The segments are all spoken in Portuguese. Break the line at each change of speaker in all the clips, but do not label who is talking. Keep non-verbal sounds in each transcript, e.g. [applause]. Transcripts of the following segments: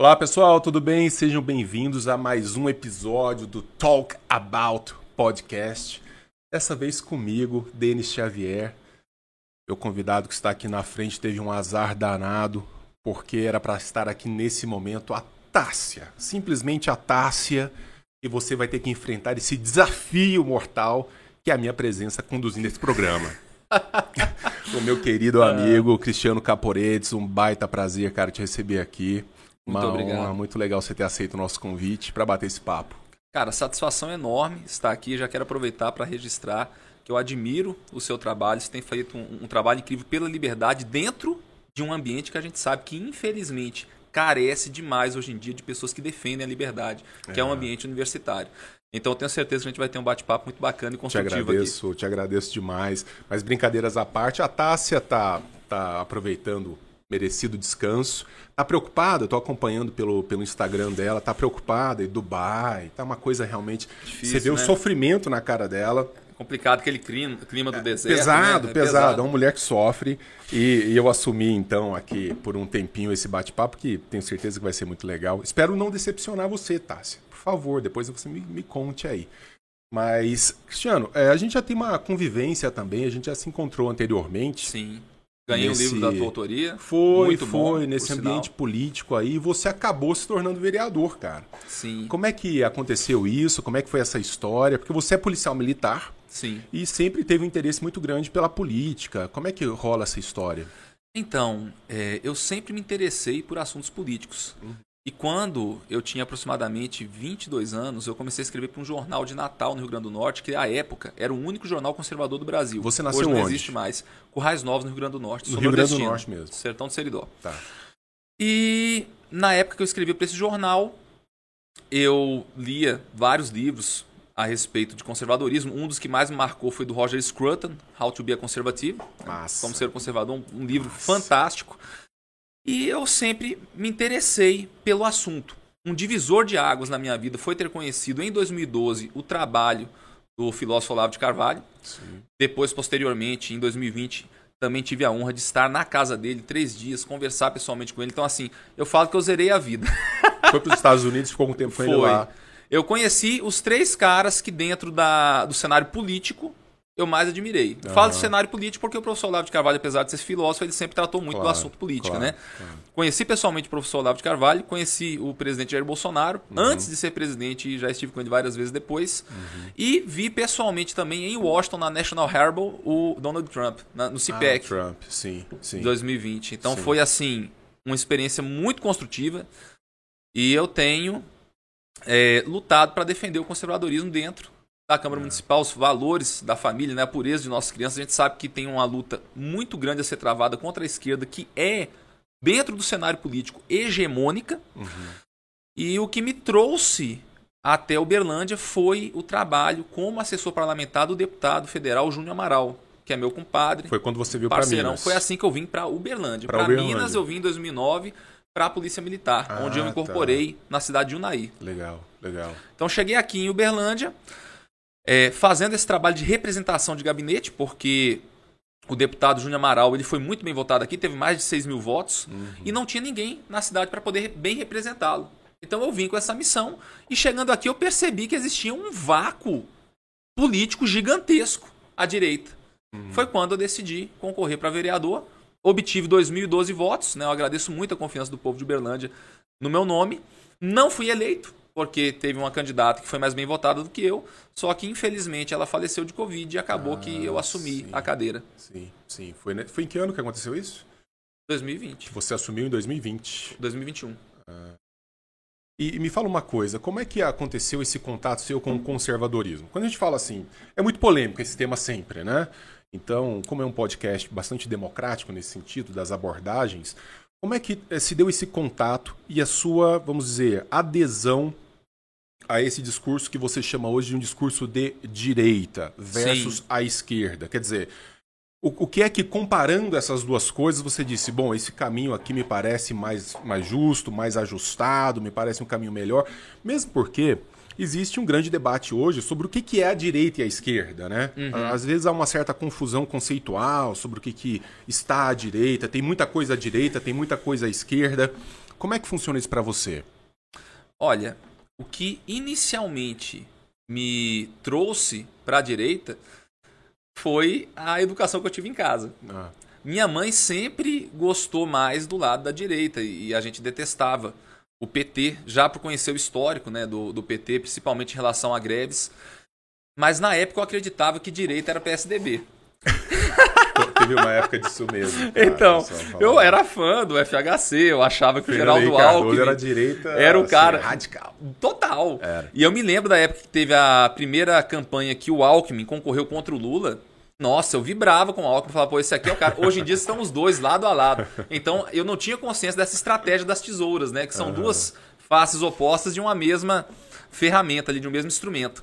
Olá pessoal, tudo bem? Sejam bem-vindos a mais um episódio do Talk About Podcast. Dessa vez comigo, Denis Xavier. Meu convidado que está aqui na frente teve um azar danado, porque era para estar aqui nesse momento a Tássia. Simplesmente a Tássia. E você vai ter que enfrentar esse desafio mortal que é a minha presença conduzindo esse programa. [laughs] o meu querido amigo Cristiano Caporedes, um baita prazer, cara, te receber aqui.
Muito
Uma
obrigado.
honra, muito legal você ter aceito o nosso convite para bater esse papo.
Cara, satisfação enorme estar aqui. Já quero aproveitar para registrar que eu admiro o seu trabalho. Você tem feito um, um trabalho incrível pela liberdade dentro de um ambiente que a gente sabe que, infelizmente, carece demais hoje em dia de pessoas que defendem a liberdade, que é, um ambiente universitário. Então, eu tenho certeza que a gente vai ter um bate-papo muito bacana e
Te
construtivo aqui.
agradeço, te agradeço demais. Mas brincadeiras à parte, a Tássia tá, tá aproveitando merecido descanso. Tá preocupada, eu tô acompanhando pelo, pelo Instagram dela, tá preocupada em Dubai, tá uma coisa realmente.
Difícil,
você vê o
né?
sofrimento na cara dela.
Complicado aquele clima, clima do deserto.
pesado,
né? É
pesado, É uma mulher que sofre. E, e eu assumi, então, aqui por um tempinho esse bate-papo, que tenho certeza que vai ser muito legal. Espero não decepcionar você, Tássia. Por favor, depois você me, me conte aí. Mas, Cristiano, é, a gente já tem uma convivência também, a gente já se encontrou anteriormente.
Sim. Ganhei
Nesse-
o livro da tua autoria.
Foi,
Muito bom,
foi,
por
nesse
sinal.
ambiente político aí, você acabou se tornando vereador, cara.
Sim,
Como é que aconteceu isso? Como é que foi essa história? Porque você é policial militar
sim.
e sempre teve um interesse muito grande pela política. Como é que rola essa história?
Então, é, eu sempre me interessei por assuntos políticos. E quando eu tinha aproximadamente 22 anos, eu comecei a escrever para um jornal de Natal no Rio Grande do Norte, que à época era o único jornal conservador do Brasil.
Você nasceu
Hoje não
onde?
existe mais. Currais Novos, no Rio Grande do Norte.
No Rio Grande do Norte mesmo.
Sertão de Seridó.
Tá.
E na época que eu escrevia para esse jornal, eu lia vários livros a respeito de conservadorismo. Um dos que mais me marcou foi do Roger Scruton, How to be a Conservative.
Massa.
Como ser conservador, um, um livro fantástico. E eu sempre me interessei pelo assunto. Um divisor de águas na minha vida foi ter conhecido em 2012 o trabalho do filósofo Olavo de Carvalho.
Sim.
Depois, posteriormente, em 2020, também tive a honra de estar na casa dele três dias, conversar pessoalmente com ele. Então, assim, eu falo que eu zerei a vida. [laughs]
Foi para os Estados Unidos, ficou um tempo com ele
Foi.
lá.
Eu conheci os três caras que dentro da, do cenário político eu mais admirei.
Aham.
Falo de cenário político porque o professor Olavo de Carvalho, apesar de ser filósofo, ele sempre tratou muito do
Claro,
assunto política,
claro,
né?
claro.
Conheci pessoalmente o professor Olavo de Carvalho, conheci o presidente Jair Bolsonaro
Uhum.
antes de ser presidente e já estive com ele várias vezes depois. E vi pessoalmente também em Washington, na National Herald, o Donald Trump, na- no
Ah,
CPEC.
Trump, sim, sim.
2020. Então
Sim.
foi assim uma experiência muito construtiva e eu tenho é, lutado para defender o conservadorismo dentro da Câmara Municipal, os valores da família, né, a pureza de nossas crianças. A gente sabe que tem uma luta muito grande a ser travada contra a esquerda, que é dentro do cenário político hegemônica.
Uhum.
E o que me trouxe até Uberlândia foi o trabalho como assessor parlamentar do deputado federal Júnior Amaral, que é meu compadre
Foi quando você viu para
parceirão.
Minas.
Foi assim que eu vim para Uberlândia.
Pra
Para. Minas eu vim em 2009 para a Polícia Militar,
Ah,
onde eu me incorporei na cidade de Unai.
Legal, legal.
Então cheguei aqui em Uberlândia, é, fazendo esse trabalho de representação de gabinete, porque o deputado Júnior Amaral ele foi muito bem votado aqui, teve mais de 6 mil votos, e não tinha ninguém na cidade para poder bem representá-lo. Então eu vim com essa missão, e chegando aqui eu percebi que existia um vácuo político gigantesco à direita. Foi quando eu decidi concorrer para vereador. Obtive 2.012 votos, né? Eu agradeço muito a confiança do povo de Uberlândia no meu nome. Não fui eleito, porque teve uma candidata que foi mais bem votada do que eu. Só que, infelizmente, ela faleceu de Covid e acabou que eu assumi
sim.
a cadeira.
Sim, sim. Foi, ne- foi em que ano que aconteceu isso?
2020,
Você assumiu em 2020.
2021.
E, e me fala uma coisa, como é que aconteceu esse contato seu com o conservadorismo? Quando a gente fala assim, é muito polêmico esse tema sempre, né? Então, como é um podcast bastante democrático nesse sentido das abordagens, como é que eh, se deu esse contato e a sua, vamos dizer, adesão a esse discurso que você chama hoje de um discurso de direita versus
Sim.
a esquerda? Quer dizer, o, o que é que, comparando essas duas coisas, você disse, bom, esse caminho aqui me parece mais, mais justo, mais ajustado, me parece um caminho melhor, mesmo porque existe um grande debate hoje sobre o que, que é a direita e a esquerda, né? Às vezes há uma certa confusão conceitual sobre o que, que está à direita, tem muita coisa à direita, tem muita coisa à esquerda. Como é que funciona isso para você?
Olha, o que inicialmente me trouxe para a direita foi a educação que eu tive em casa. Ah. Minha mãe sempre gostou mais do lado da direita e a gente detestava o PT, já por conhecer o histórico né, do, do PT, principalmente em relação a greves. Mas na época eu acreditava que direita era PSDB. [laughs]
Teve uma época disso mesmo.
Cara, então, eu era fã do FHC, eu achava que o Geraldo Alckmin
era direita,
era o assim, cara
radical.
Total. Era. E eu me lembro da época que teve a primeira campanha que o Alckmin concorreu contra o Lula. Nossa, eu vibrava com o Alckmin, falava, pô, esse aqui é o cara. Hoje em dia estão os dois lado a lado. Então, eu não tinha consciência dessa estratégia das tesouras, né? Que são uhum. duas faces opostas de uma mesma ferramenta ali, de um mesmo instrumento.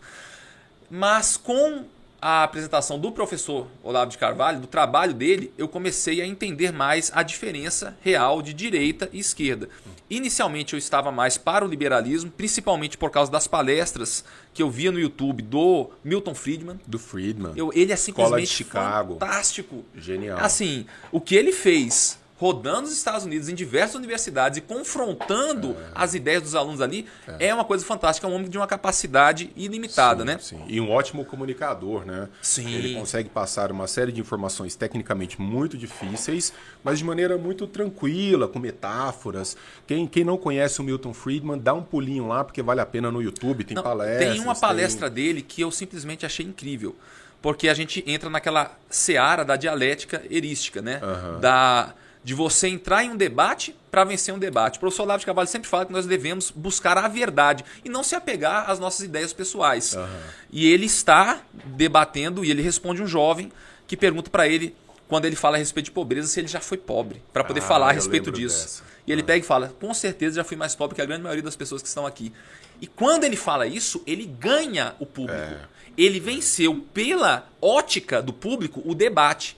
Mas com a apresentação do professor Olavo de Carvalho, do trabalho dele, eu comecei a entender mais a diferença real de direita e esquerda. Inicialmente eu estava mais para o liberalismo, principalmente por causa das palestras que eu via no YouTube do Milton Friedman.
Do Friedman.
Eu, ele é simplesmente Chicago. fantástico.
Genial.
Assim, o que ele fez rodando os Estados Unidos em diversas universidades e confrontando é. as ideias dos alunos ali, é. é. uma coisa fantástica. É um homem de uma capacidade ilimitada,
sim,
né?
Sim. E um ótimo comunicador, né?
Sim.
Ele consegue passar uma série de informações tecnicamente muito difíceis, mas de maneira muito tranquila, com metáforas. Quem, quem não conhece o Milton Friedman, dá um pulinho lá, porque vale a pena no YouTube, tem não, palestras.
Tem uma palestra tem... dele que eu simplesmente achei incrível porque a gente entra naquela seara da dialética erística, né? Uhum. Da de você entrar em um debate para vencer um debate. O professor Olavo de Carvalho sempre fala que nós devemos buscar a verdade e não se apegar às nossas ideias pessoais. Uhum. E ele está debatendo e ele responde um jovem que pergunta para ele, quando ele fala a respeito de pobreza, se ele já foi pobre, para poder ah, falar a respeito disso. Dessa. E ele pega e fala: com certeza já fui mais pobre que a grande maioria das pessoas que estão aqui. E quando ele fala isso, ele ganha o público. É. Ele venceu pela ótica do público o debate.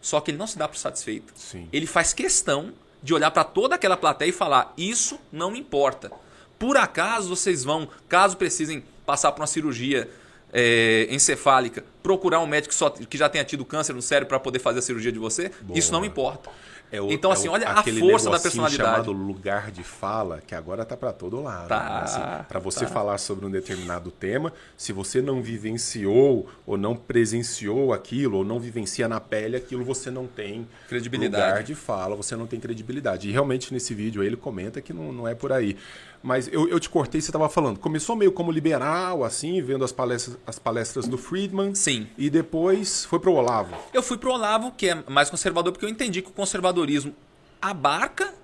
Só que ele não se dá por satisfeito.
Sim.
Ele faz questão de olhar para toda aquela plateia e falar: Isso não importa. Por acaso vocês vão, caso precisem passar por uma cirurgia é, encefálica, procurar um médico que, só, que já tenha tido câncer no cérebro para poder fazer a cirurgia de você? Boa. Isso não importa. É o, então, assim, é o, olha a força da personalidade.
chamado lugar de fala, que agora tá para todo lado.
Tá,
né? assim, para você
tá.
falar sobre um determinado tema, se você não vivenciou ou não presenciou aquilo, ou não vivencia na pele aquilo, você não tem
credibilidade.
lugar de fala, você não tem credibilidade. E realmente nesse vídeo ele comenta que não, não é por aí. Mas eu, eu te cortei, você estava falando. Começou meio como liberal, assim, vendo as palestras, as palestras do Friedman.
Sim.
E depois foi para o Olavo.
Eu fui para o Olavo, que é mais conservador, porque eu entendi que o conservadorismo abarca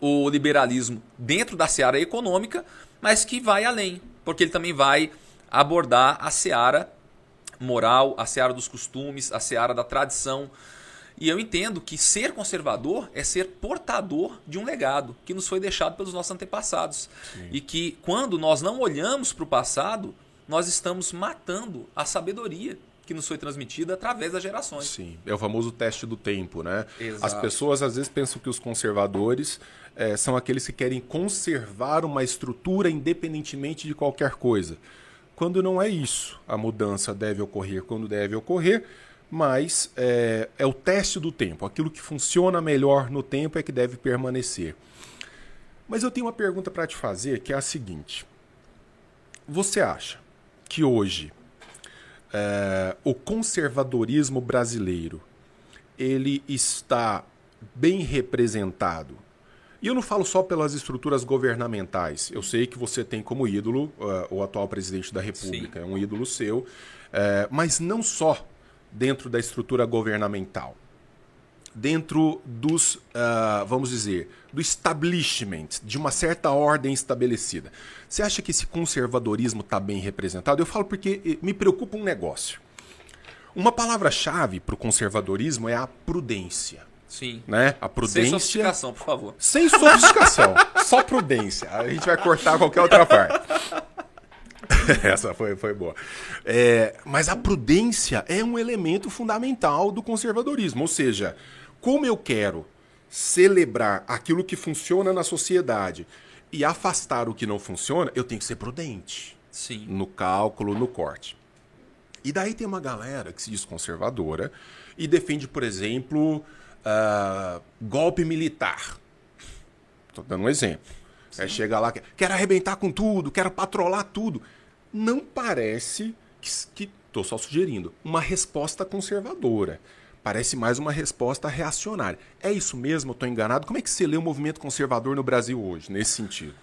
o liberalismo dentro da seara econômica, mas que vai além. Porque ele também vai abordar a seara moral, a seara dos costumes, a seara da tradição. E eu entendo que ser conservador é ser portador de um legado que nos foi deixado pelos nossos antepassados. Sim. E que quando nós não olhamos para o passado, nós estamos matando a sabedoria que nos foi transmitida através das gerações.
Sim, é o famoso teste do tempo, né?
Exato.
As pessoas às vezes pensam que os conservadores é, são aqueles que querem conservar uma estrutura independentemente de qualquer coisa. Quando não é isso, a mudança deve ocorrer quando deve ocorrer, mas é, é o teste do tempo. Aquilo que funciona melhor no tempo é que deve permanecer. Mas eu tenho uma pergunta para te fazer que é a seguinte: Você acha que hoje é, o conservadorismo brasileiro ele está bem representado? E eu não falo só pelas estruturas governamentais. Eu sei que você tem como ídolo uh, o atual presidente da República, Sim. é um ídolo seu, uh, mas não só dentro da estrutura governamental, dentro dos, uh, vamos dizer, do establishment, de uma certa ordem estabelecida. Você acha que esse conservadorismo está bem representado? Eu falo porque eh, me preocupa um negócio. Uma palavra-chave para o conservadorismo é a prudência.
Sim.
Né? A prudência. Sem
sofisticação, por favor.
Sem sofisticação. só prudência. A gente vai cortar qualquer outra parte. [laughs] Essa foi, foi boa. É, mas a prudência é um elemento fundamental do conservadorismo. Ou seja, como eu quero celebrar aquilo que funciona na sociedade e afastar o que não funciona, eu tenho que ser prudente.
Sim.
No cálculo, no corte. E daí tem uma galera que se diz conservadora e defende, por exemplo, uh, golpe militar. Estou dando um exemplo. É, chega lá, quer, quero arrebentar com tudo, quero patrolar tudo. Não parece que, tô só sugerindo, uma resposta conservadora. Parece mais uma resposta reacionária. É isso mesmo? Estou enganado? Como é que você lê o movimento conservador no Brasil hoje, nesse sentido?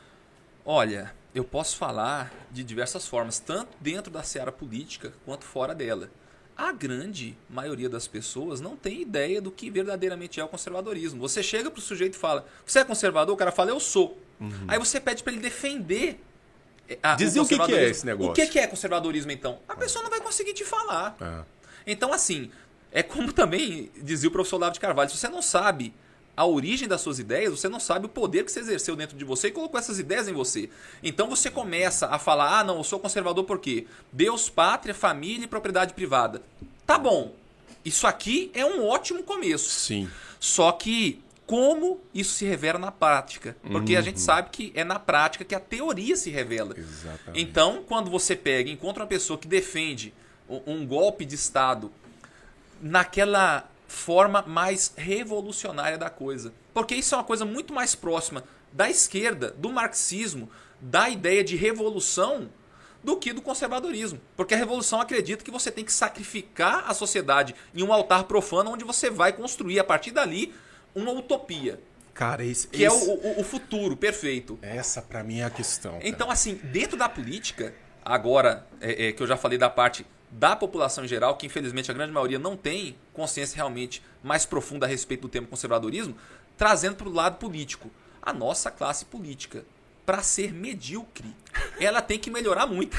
Olha, eu posso falar de diversas formas, tanto dentro da seara política quanto fora dela. A grande maioria das pessoas não tem ideia do que verdadeiramente é o conservadorismo. Você chega para o sujeito e fala: Você é conservador? O cara fala: Eu sou. Uhum. Aí você pede para ele defender.
A, Dizer o, o que, que, é esse negócio.
O que, que é conservadorismo, então? A pessoa não vai conseguir te falar. É. Então, assim, é como também dizia o professor Lavo de Carvalho: se você não sabe a origem das suas ideias, você não sabe o poder que você exerceu dentro de você e colocou essas ideias em você. Então você começa a falar: ah, não, eu sou conservador por quê? Deus, pátria, família e propriedade privada. Tá bom. Isso aqui é um ótimo começo.
Sim.
Só que como isso se revela na prática. Porque uhum. a gente uhum. sabe que é na prática que a teoria se revela.
Exatamente.
Então, quando você pega e encontra uma pessoa que defende um golpe de Estado naquela forma mais revolucionária da coisa. Porque isso é uma coisa muito mais próxima da esquerda, do marxismo, da ideia de revolução do que do conservadorismo. Porque a revolução acredita que você tem que sacrificar a sociedade em um altar profano onde você vai construir a partir dali uma utopia.
Cara, esse,
que
esse...
é o, o, o, futuro perfeito.
Essa para mim é a questão. Cara.
Então, assim, dentro da política, agora é, é, que eu já falei da parte da população em geral, que infelizmente a grande maioria não tem consciência realmente mais profunda a respeito do tema conservadorismo, trazendo para o lado político. A nossa classe política, para ser medíocre, ela tem que melhorar muito.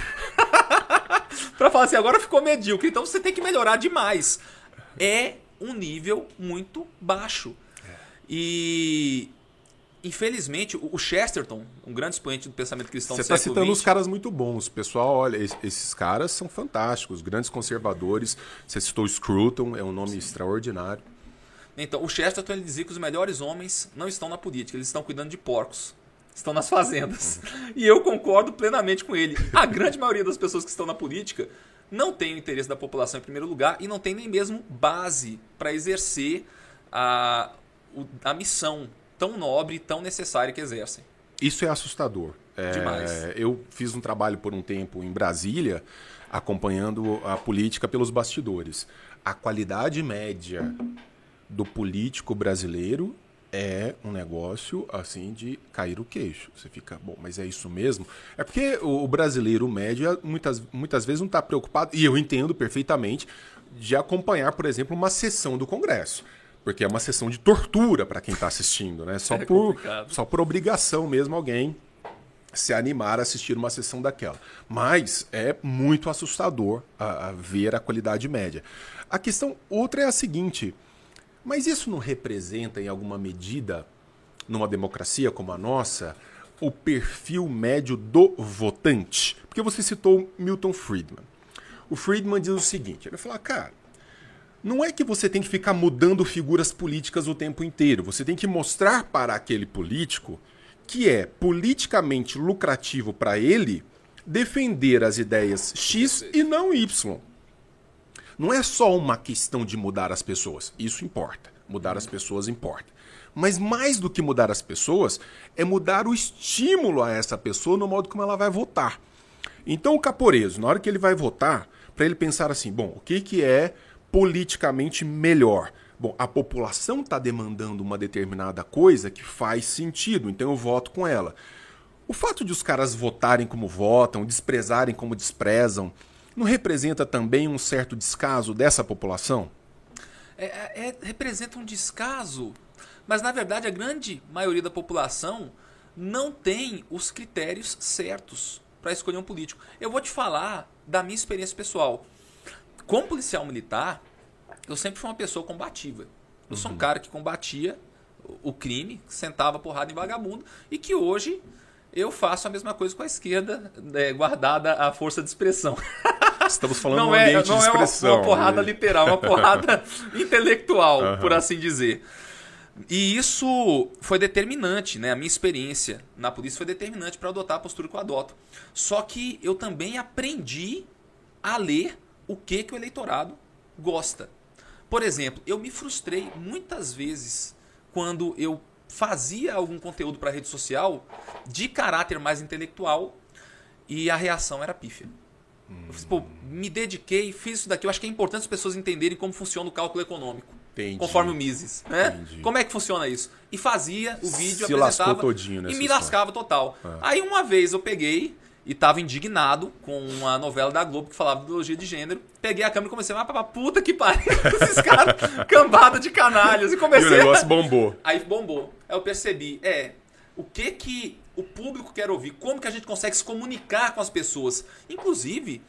[laughs] para falar assim, agora ficou medíocre, então você tem que melhorar demais. É um nível muito baixo. E Infelizmente, o Chesterton, um grande expoente do pensamento cristão
Você está citando 20, os caras muito bons. Pessoal, olha, esses caras são fantásticos, grandes conservadores. Você citou Scruton, é um nome Sim. extraordinário.
Então, o Chesterton ele dizia que os melhores homens não estão na política, eles estão cuidando de porcos. Estão nas fazendas. [laughs] E eu concordo plenamente com ele. A grande maioria das pessoas que estão na política não tem o interesse da população em primeiro lugar e não tem nem mesmo base para exercer a, a missão tão nobre e tão necessária que exercem.
Isso é assustador.
É, Demais.
Eu fiz um trabalho por um tempo em Brasília, acompanhando a política pelos bastidores. A qualidade média do político brasileiro é um negócio assim de cair o queixo. Você fica, bom, mas é isso mesmo? É porque o brasileiro médio muitas, muitas vezes não está preocupado, e eu entendo perfeitamente, de acompanhar, por exemplo, uma sessão do Congresso porque é uma sessão de tortura para quem está assistindo, né? Só, é por, só por obrigação mesmo alguém se animar a assistir uma sessão daquela. Mas é muito assustador a, a ver a qualidade média. A questão outra é a seguinte: mas isso não representa, em alguma medida, numa democracia como a nossa, o perfil médio do votante? Porque você citou Milton Friedman. O Friedman diz o seguinte: ele fala, cara não é que você tem que ficar mudando figuras políticas o tempo inteiro. Você tem que mostrar para aquele político que é politicamente lucrativo para ele defender as ideias X e não Y. Não é só uma questão de mudar as pessoas. Isso importa. Mudar as pessoas importa. Mas mais do que mudar as pessoas, é mudar o estímulo a essa pessoa no modo como ela vai votar. Então o caporeso, na hora que ele vai votar, para ele pensar assim, bom, o que, que é politicamente melhor. Bom, a população está demandando uma determinada coisa que faz sentido, então eu voto com ela. O fato de os caras votarem como votam, desprezarem como desprezam, não representa também um certo descaso dessa população?
É, é, é, representa um descaso, mas na verdade a grande maioria da população não tem os critérios certos para escolher um político. Eu vou te falar da minha experiência pessoal. Como policial militar, eu sempre fui uma pessoa combativa. Eu sou um uhum. cara que combatia o crime, sentava porrada em vagabundo e que hoje eu faço a mesma coisa com a esquerda, né, guardada a força de expressão. [laughs]
Estamos falando não um é, ambiente não de expressão.
é uma, uma porrada né? literal, uma porrada [laughs] intelectual, uhum. por assim dizer. E isso foi determinante, né? A minha experiência na polícia foi determinante para adotar a postura que eu adoto. Só que eu também aprendi a ler o que, que o eleitorado gosta. Por exemplo, eu me frustrei muitas vezes quando eu fazia algum conteúdo para rede social de caráter mais intelectual e a reação era pífia. Eu fiz, pô, me dediquei, fiz isso daqui. Eu acho que é importante as pessoas entenderem como funciona o cálculo econômico.
Entendi.
Conforme o Mises. Né?
Entendi.
Como é que funciona isso? E fazia o vídeo,
Se
apresentava
lascou todinho
e me
história.
lascava total.
É.
Aí uma vez eu peguei e tava indignado com uma novela da Globo que falava de ideologia de gênero. Peguei a câmera e comecei a falar, puta que pariu, [laughs] esses caras, cambada de canalhas. E
E
comecei
o negócio
a...
bombou.
Aí bombou. Aí eu percebi, é, o que que o público quer ouvir? Como que a gente consegue se comunicar com as pessoas? Inclusive,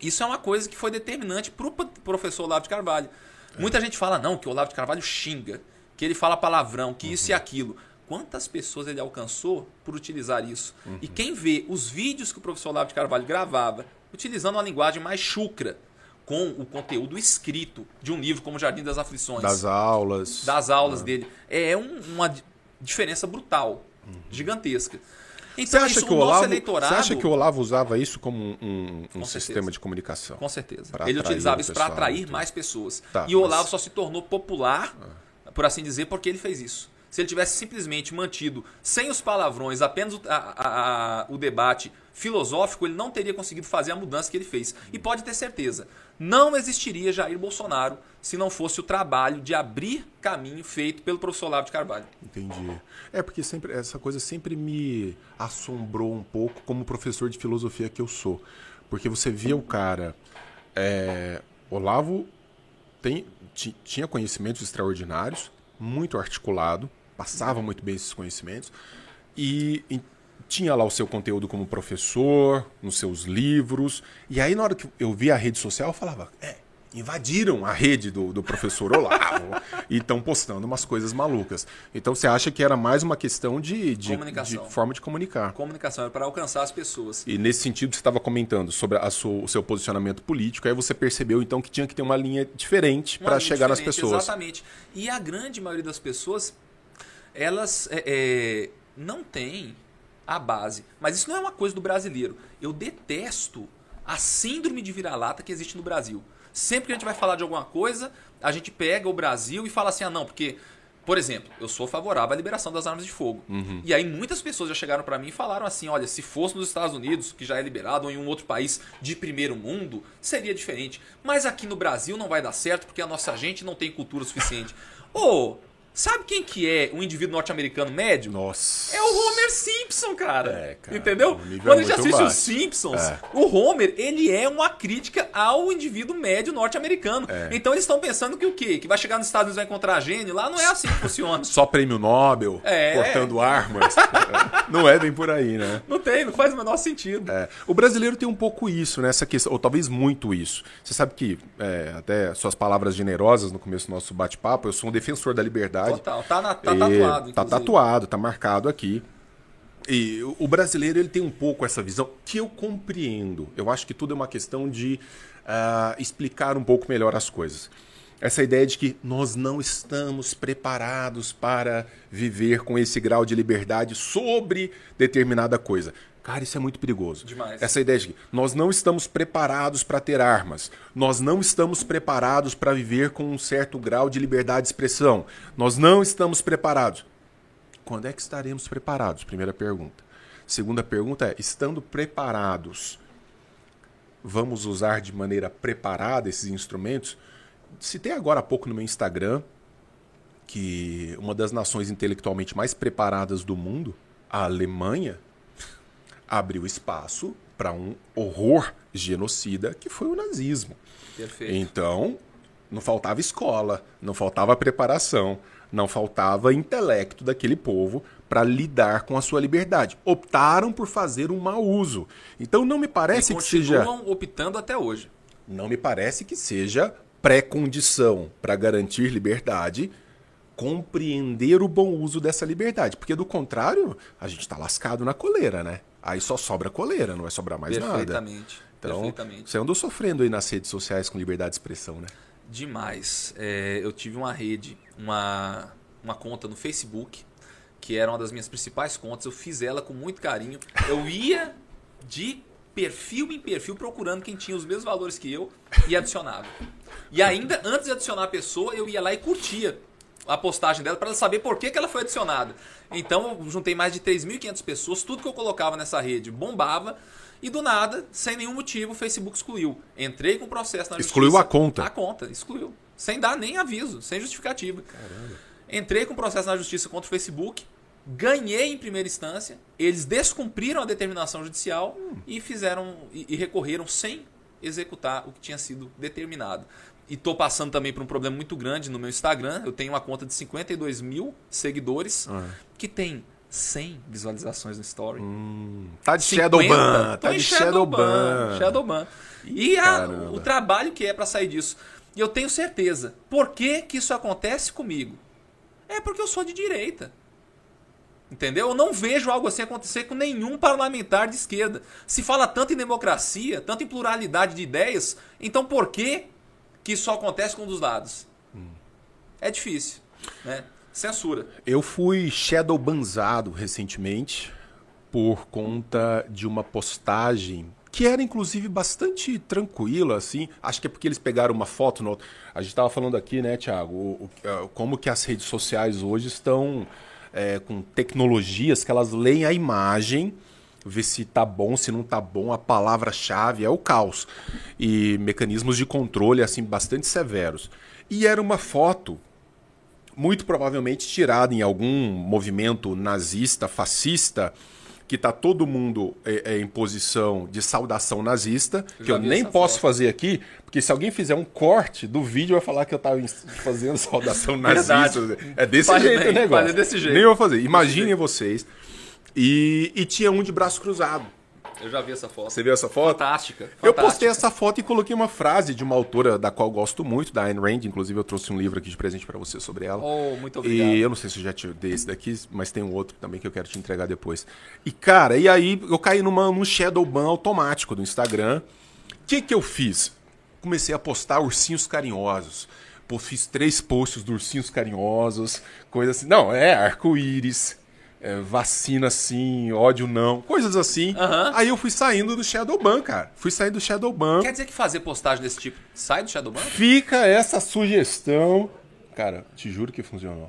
isso é uma coisa que foi determinante para o professor Olavo de Carvalho. Muita gente fala, não, que o Olavo de Carvalho xinga, que ele fala palavrão, que isso e aquilo. Quantas pessoas ele alcançou por utilizar isso? E quem vê os vídeos que o professor Olavo de Carvalho gravava, utilizando uma linguagem mais chucra, com o conteúdo escrito de um livro como Jardim das Aflições,
Das aulas.
das aulas dele. É um- uma di- diferença brutal, gigantesca.
Você
Então,
acha,
isso,
que o Olavo,
eleitorado.
você acha que o Olavo usava isso como um, um- um sistema de comunicação?
Com certeza. Ele utilizava isso para atrair
tudo.
mais pessoas.
Tá,
e o
mas-
Olavo só se tornou popular, por assim dizer, porque ele fez isso. Se ele tivesse simplesmente mantido sem os palavrões apenas o, a- a- o debate filosófico, ele não teria conseguido fazer a mudança que ele fez. E pode ter certeza, não existiria Jair Bolsonaro se não fosse o trabalho de abrir caminho feito pelo professor Olavo de Carvalho.
Entendi. É porque sempre essa coisa sempre me assombrou um pouco como professor de filosofia que eu sou. Porque você via o cara. é, Olavo tem, ti- tinha conhecimentos extraordinários, muito articulado, passava muito bem esses conhecimentos e, e tinha lá o seu conteúdo como professor, nos seus livros. E aí, na hora que eu via a rede social, eu falava: é, invadiram a rede do, do professor Olavo [laughs] e estão postando umas coisas malucas. Então você acha que era mais uma questão de, de,
Comunicação.
de forma de comunicar.
Comunicação era para alcançar as pessoas.
E nesse sentido, você estava comentando sobre a sua- o seu posicionamento político, aí você percebeu então que tinha que ter uma linha diferente para chegar nas
diferente,
pessoas.
Exatamente. E a grande maioria das pessoas, elas é, é, não têm a base. Mas isso não é uma coisa do brasileiro. Eu detesto a síndrome de vira-lata que existe no Brasil. Sempre que a gente vai falar de alguma coisa, a gente pega o Brasil e fala assim: ah, não, porque. Por exemplo, eu sou favorável à liberação das armas de fogo.
Uhum.
E aí muitas pessoas já chegaram para mim e falaram assim: olha, se fosse nos Estados Unidos, que já é liberado, ou em um outro país de primeiro mundo, seria diferente. Mas aqui no Brasil não vai dar certo porque a nossa gente não tem cultura suficiente. [laughs] Ô, sabe quem que é um indivíduo norte-americano médio?
Nossa.
É o Homer Simpson, cara.
É, cara,
Entendeu?
nível
Quando
é
a gente assiste os. Simpsons,
É.
o Homer, ele é uma crítica ao indivíduo médio norte-americano.
É.
Então eles estão pensando que o quê? Que vai chegar nos Estados Unidos e vai encontrar gênio? Lá não é assim que [laughs] funciona.
Só prêmio Nobel,
É.
cortando armas. [laughs] não é bem por aí, né?
Não tem, não faz o menor sentido.
É, o brasileiro tem um pouco isso, né? Essa questão, ou talvez muito isso. Você sabe que, é, até suas palavras generosas no começo do nosso bate-papo, eu sou um defensor da liberdade.
Total. Tá, na- tá
E
tatuado,
Tá tatuado, tá marcado aqui. E o- brasileiro ele tem um pouco essa visão que eu compreendo. Eu acho que tudo é uma questão de ah, explicar um pouco melhor as coisas. Essa ideia de que nós não estamos preparados para viver com esse grau de liberdade sobre determinada coisa. Cara, isso é muito perigoso.
Demais.
Essa ideia de que nós não estamos preparados para ter armas, nós não estamos preparados para viver com um certo grau de liberdade de expressão, nós não estamos preparados. Quando é que estaremos preparados? Primeira pergunta. Segunda pergunta é: estando preparados, vamos usar de maneira preparada esses instrumentos? Citei agora há pouco no meu Instagram que uma das nações intelectualmente mais preparadas do mundo, a Alemanha, abriu espaço para um horror genocida que foi o nazismo.
Perfeito.
Então, não faltava escola, não faltava preparação, não faltava intelecto daquele povo para lidar com a sua liberdade. Optaram por fazer um mau uso. Então não me parece
e
que seja,
continuam optando até hoje.
não me parece que seja pré-condição para garantir liberdade compreender o bom uso dessa liberdade, porque do contrário, a gente está lascado na coleira, né? Aí só sobra coleira, não vai sobrar mais nada.
Perfeitamente.
Então,
Perfeitamente.
você andou sofrendo aí nas redes sociais com liberdade de expressão, né?
Demais. É, eu tive uma rede, uma, uma conta no Facebook, que era uma das minhas principais contas. Eu fiz ela com muito carinho. Eu ia de perfil em perfil procurando quem tinha os mesmos valores que eu e adicionava. E ainda, antes de adicionar a pessoa, eu ia lá e curtia. A postagem dela para ela saber por que, que ela foi adicionada. Então eu juntei mais de 3.500 pessoas, tudo que eu colocava nessa rede bombava. E do nada, sem nenhum motivo, o Facebook excluiu. Entrei com o processo na justiça.
Excluiu a conta.
A conta, excluiu. Sem dar nem aviso, sem justificativa. Caramba. Entrei com o processo na justiça contra o Facebook, ganhei em primeira instância, eles descumpriram a determinação judicial hum. e fizeram e, e recorreram sem executar o que tinha sido determinado. E estou passando também por um problema muito grande no meu Instagram. Eu tenho uma conta de 52 mil seguidores ah. que tem 100 visualizações no Story.
Hum, tá de 50, Shadowban. Tá de Shadowban.
Shadowban. E a, o trabalho que é para sair disso. E eu tenho certeza. Por que, que isso acontece comigo? É porque eu sou de direita. Entendeu? Eu não vejo algo assim acontecer com nenhum parlamentar de esquerda. Se fala tanto em democracia, tanto em pluralidade de ideias, então por que, que só acontece com um dos lados? Hum. É difícil. Né? Censura.
Eu fui shadowbanzado recentemente por conta de uma postagem que era inclusive bastante tranquila, assim. Acho que é porque eles pegaram uma foto. No... A gente estava falando aqui, né, Thiago, o, o, como que as redes sociais hoje estão é, com tecnologias que elas leem a imagem, ver se tá bom, se não tá bom, a palavra-chave é o caos. E mecanismos de controle, assim, bastante severos. E era uma foto muito provavelmente tirada em algum movimento nazista, fascista, que está todo mundo é, é, em posição de saudação nazista, eu que eu nem posso foto. fazer aqui, porque se alguém fizer um corte do vídeo, vai falar que eu estava fazendo [laughs] saudação nazista. É desse Faz jeito bem, o negócio.
Desse jeito.
Nem vou fazer. Imaginem vocês. E, e tinha um de braço cruzado.
Eu já vi essa foto.
Você viu essa foto?
Fantástica. Fantástica.
Eu postei essa foto e coloquei uma frase de uma autora da qual gosto muito, da Ayn Rand. Inclusive, eu trouxe um livro aqui de presente para você sobre ela.
Oh, muito obrigado.
E eu não sei se eu já te dei esse daqui, mas tem um outro também que eu quero te entregar depois. E, cara, e aí eu caí numa, num shadow ban automático do Instagram. O que, que eu fiz? Comecei a postar ursinhos carinhosos. Pô, fiz três posts de ursinhos carinhosos, coisa assim. Não, é arco-íris é, vacina sim, ódio não, coisas assim.
Uhum.
Aí eu fui saindo do Shadowban, cara. Fui sair do Shadowban.
Quer dizer que fazer postagem desse tipo sai do Shadowban?
Fica essa sugestão. Cara, te juro que funcionou.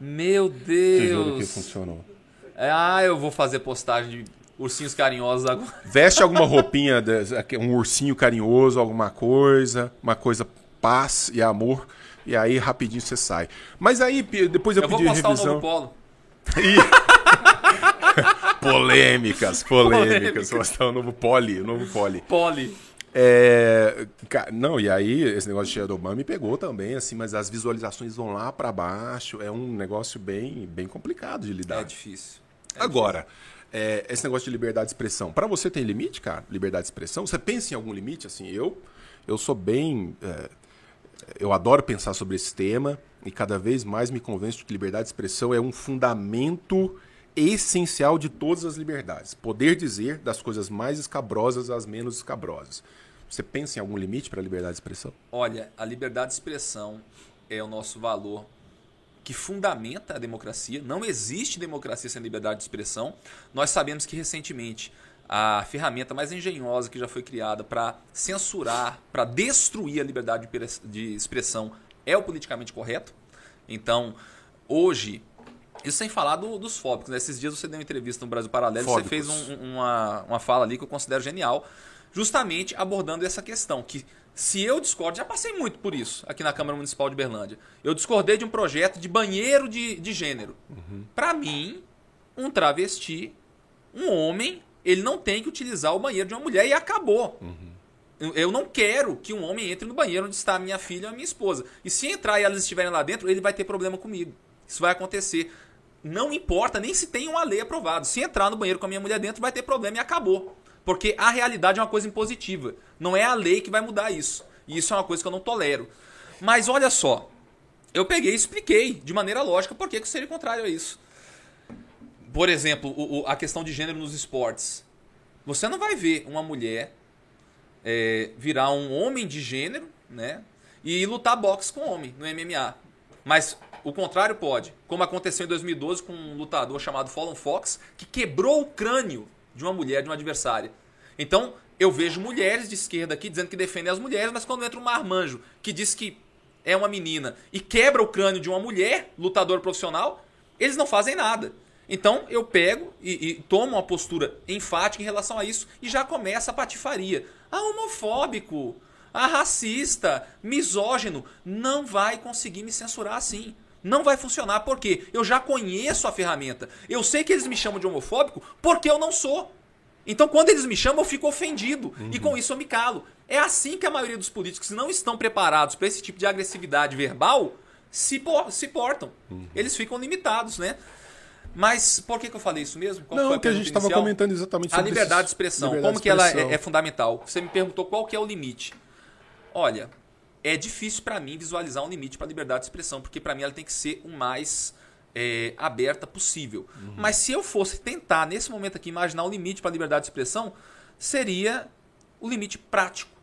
Meu Deus.
Te juro que funcionou.
É, ah, eu vou fazer postagem de ursinhos carinhosos agora. [laughs]
Veste alguma roupinha, um ursinho carinhoso, alguma coisa, uma coisa paz e amor. E aí rapidinho você sai. Mas aí depois eu, eu pedi revisão. Eu vou postar o novo polo. [laughs] [laughs] polêmicas, polêmicas. Mostrar o novo poli, o novo poli.
Poli.
É, não, e aí esse negócio de Shadowban me pegou também, assim, mas as visualizações vão lá para baixo, é um negócio bem, bem complicado de lidar.
É difícil.
É Agora, É, esse negócio de liberdade de expressão, para você tem limite, cara? Liberdade de expressão? Você pensa em algum limite? Assim, eu, eu sou bem, é, eu adoro pensar sobre esse tema e cada vez mais me convenço de que liberdade de expressão é um fundamento essencial de todas as liberdades. Poder dizer das coisas mais escabrosas às menos escabrosas. Você pensa em algum limite para a liberdade de expressão?
Olha, a liberdade de expressão é o nosso valor que fundamenta a democracia. Não existe democracia sem liberdade de expressão. Nós sabemos que recentemente a ferramenta mais engenhosa que já foi criada para censurar, para destruir a liberdade de expressão é o politicamente correto. Então, hoje, isso sem falar do, dos fóbicos. Né? Esses dias você deu uma entrevista no Brasil Paralelo, Fóbicos. você fez um, uma, uma fala ali que eu considero genial, justamente abordando essa questão, que se eu discordo, já passei muito por isso aqui na Câmara Municipal de Berlândia. Eu discordei de um projeto de banheiro de, de gênero. Uhum. Para mim, um travesti, um homem, ele não tem que utilizar o banheiro de uma mulher e acabou. Uhum. Eu não quero que um homem entre no banheiro onde está a minha filha ou a minha esposa. E se entrar e elas estiverem lá dentro, ele vai ter problema comigo. Isso vai acontecer. Não importa nem se tem uma lei aprovada. Se entrar no banheiro com a minha mulher dentro, vai ter problema e acabou. Porque a realidade é uma coisa impositiva. Não é a lei que vai mudar isso. E isso é uma coisa que eu não tolero. Mas olha só. Eu peguei e expliquei de maneira lógica por que, que seria contrário a isso. Por exemplo, o, a questão de gênero nos esportes. Você não vai ver uma mulher é, virar um homem de gênero, né? E lutar boxe com homem no MMA. Mas o contrário pode, como aconteceu em 2012 com um lutador chamado Fallon Fox, que quebrou o crânio de uma mulher, de uma adversária. Então, eu vejo mulheres de esquerda aqui dizendo que defendem as mulheres, mas quando entra um marmanjo que diz que é uma menina e quebra o crânio de uma mulher, lutador profissional, eles não fazem nada. Então eu pego e, e, tomo uma postura enfática em relação a isso e já começa a patifaria. Ah, homofóbico, ah, racista, misógino, não vai conseguir me censurar assim. Não vai funcionar, porque eu já conheço a ferramenta. Eu sei que eles me chamam de homofóbico porque eu não sou. Então, quando eles me chamam, eu fico ofendido. Uhum. E com isso eu me calo. É assim que a maioria dos políticos que não estão preparados para esse tipo de agressividade verbal se, se portam. Uhum. Eles ficam limitados, né? Mas por que, que eu falei isso mesmo?
Qual não, que a gente estava comentando exatamente
sobre A liberdade de expressão. Liberdade como que ela é, é, fundamental? Você me perguntou qual que é o limite. Olha, é difícil para mim visualizar um limite para a liberdade de expressão, porque para mim ela tem que ser o mais é, aberta possível. Uhum. Mas se eu fosse tentar, nesse momento aqui, imaginar o limite para a liberdade de expressão, seria o limite prático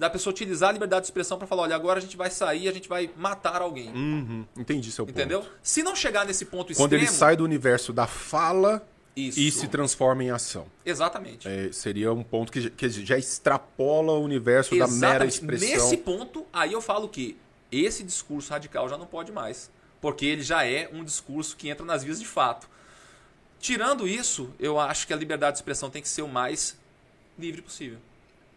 da pessoa utilizar a liberdade de expressão para falar, olha, agora a gente vai sair, a gente vai matar alguém.
Uhum, entendi seu
Entendeu?
ponto.
Se não chegar nesse ponto
Quando
extremo...
Quando ele sai do universo da fala Isso. e se transforma em ação.
Exatamente.
É, seria um ponto que, que já extrapola o universo Exatamente. da mera expressão.
Nesse ponto, aí eu falo que esse discurso radical já não pode mais. Porque ele já é um discurso que entra nas vias de fato. Tirando isso, eu acho que a liberdade de expressão tem que ser o mais livre possível.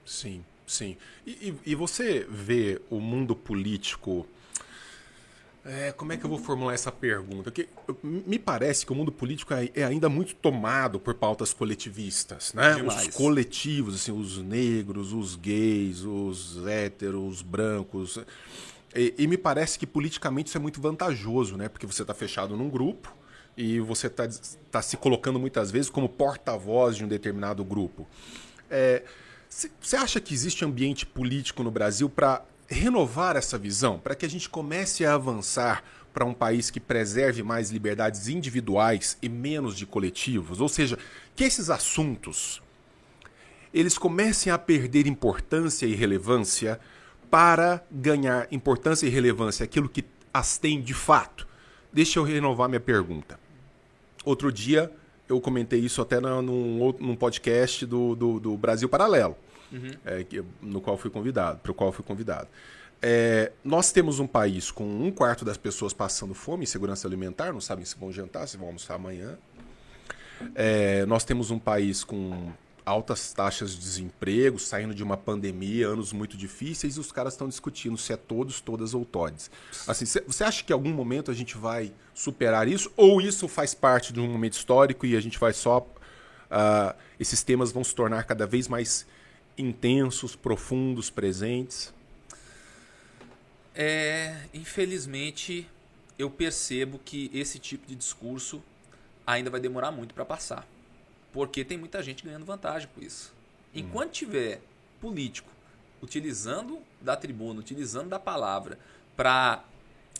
Sim. Sim. E, e, você vê o mundo político. É, como é que eu vou formular essa pergunta? Porque me parece que o mundo político é, é ainda muito tomado por pautas coletivistas, né? Demais. Os coletivos, assim, os negros, os gays, os héteros, os brancos. E, e, me parece que politicamente isso é muito vantajoso, né? Porque você está fechado num grupo e você está tá se colocando muitas vezes como porta-voz de um determinado grupo. É, você acha que existe ambiente político no Brasil para renovar essa visão, para que a gente comece a avançar para um país que preserve mais liberdades individuais e menos de coletivos? Ou seja, que esses assuntos eles comecem a perder importância e relevância para ganhar importância e relevância aquilo que as tem de fato. Deixa eu renovar minha pergunta. Outro dia eu comentei isso até num, num podcast do, do, do Brasil Paralelo, uhum. é, no qual fui convidado, para o qual fui convidado. É, nós temos um país com um quarto das pessoas passando fome, insegurança alimentar, não sabem se vão jantar, se vão almoçar amanhã. É, nós temos um país com altas taxas de desemprego, saindo de uma pandemia, anos muito difíceis, e os caras estão discutindo se é todos, todas ou todes. Assim, você acha que em algum momento a gente vai superar isso? Ou isso faz parte de um momento histórico e a gente vai só. Uh, esses temas vão se tornar cada vez mais intensos, profundos, presentes?
É, infelizmente, eu percebo que esse tipo de discurso ainda vai demorar muito para passar. Porque tem muita gente ganhando vantagem com isso. Enquanto hum. tiver político utilizando da tribuna, utilizando da palavra para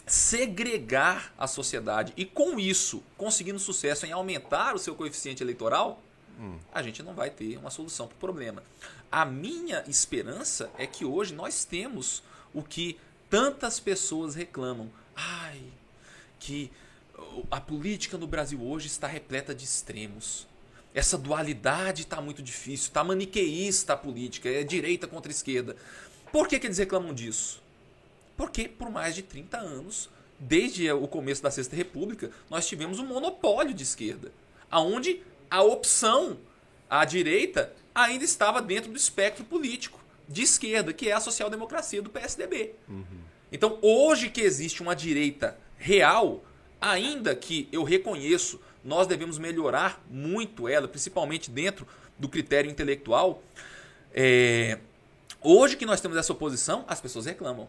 segregar a sociedade e com isso conseguindo sucesso em aumentar o seu coeficiente eleitoral, hum. a gente não vai ter uma solução para o problema. A minha esperança é que hoje nós temos o que tantas pessoas reclamam. Ai, que a política no Brasil hoje está repleta de extremos. Essa dualidade está muito difícil, está maniqueísta a política, é direita contra esquerda. Por que, que eles reclamam disso? Porque por mais de 30 anos, desde o começo da Sexta República, nós tivemos um monopólio de esquerda, aonde a opção à direita ainda estava dentro do espectro político de esquerda, que é a social-democracia do PSDB. Uhum. Então, hoje que existe uma direita real, ainda que eu reconheço nós devemos melhorar muito ela, principalmente dentro do critério intelectual. É, hoje que nós temos essa oposição, as pessoas reclamam.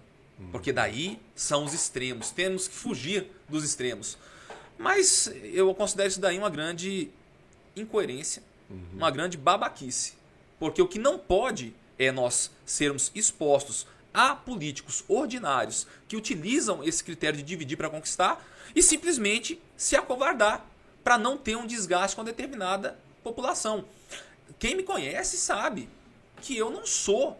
Porque daí são os extremos. Temos que fugir dos extremos. Mas eu considero isso daí uma grande incoerência, uhum. uma grande babaquice. Porque o que não pode é nós sermos expostos a políticos ordinários que utilizam esse critério de dividir para conquistar e simplesmente se acovardar para não ter um desgaste com determinada população. Quem me conhece sabe que eu não sou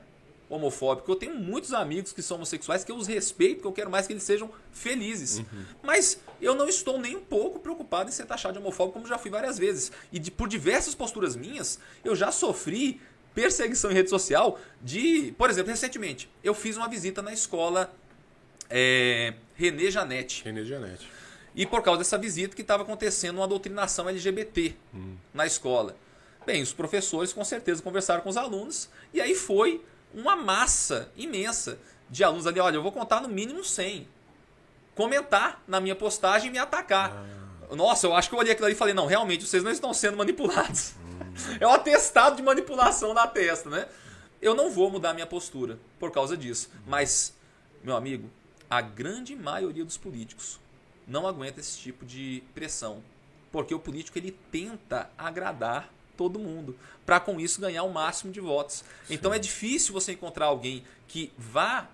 homofóbico. Eu tenho muitos amigos que são homossexuais que eu os respeito, que eu quero mais que eles sejam felizes. Uhum. Mas eu não estou nem um pouco preocupado em ser taxado de homofóbico, como já fui várias vezes. E de, por diversas posturas minhas, eu já sofri perseguição em rede social de. Por exemplo, recentemente, eu fiz uma visita na escola é, René Janete.
René Janete.
E por causa dessa visita que estava acontecendo uma doutrinação LGBT hum. na escola. Bem, os professores com certeza conversaram com os alunos e aí foi uma massa imensa de alunos ali. Olha, eu vou contar no mínimo 100. Comentar na minha postagem e me atacar. Ah. Nossa, eu acho que eu olhei aquilo ali e falei: não, realmente, vocês não estão sendo manipulados. Hum. [laughs] É um atestado de manipulação na testa, né? Eu não vou mudar minha postura por causa disso. Hum. Mas, meu amigo, a grande maioria dos políticos não aguenta esse tipo de pressão. Porque o político ele tenta agradar todo mundo, para com isso ganhar o máximo de votos. Sim. Então é difícil você encontrar alguém que vá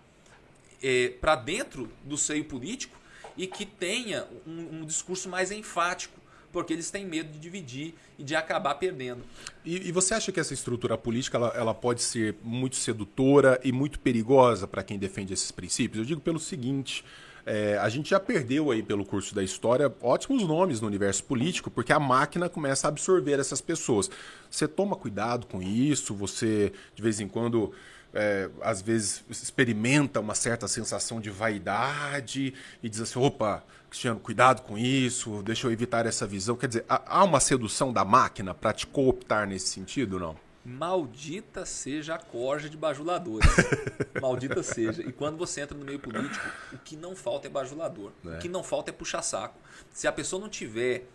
é, para dentro do seio político e que tenha um, um, discurso mais enfático, porque eles têm medo de dividir e de acabar perdendo.
E, e você acha que essa estrutura política ela, ela pode ser muito sedutora e muito perigosa para quem defende esses princípios? Eu digo pelo seguinte. É, a gente já perdeu aí pelo curso da história ótimos nomes no universo político, porque a máquina começa a absorver essas pessoas. Você toma cuidado com isso, você de vez em quando. É, às vezes experimenta uma certa sensação de vaidade e diz assim: opa, Cristiano, cuidado com isso, deixa eu evitar essa visão. Quer dizer, há uma sedução da máquina para te cooptar nesse sentido, não?
Maldita seja a corja de bajuladores. [laughs] Maldita seja. E quando você entra no meio político, o que não falta é bajulador. É. O que não falta é puxar saco. Se a pessoa não tiver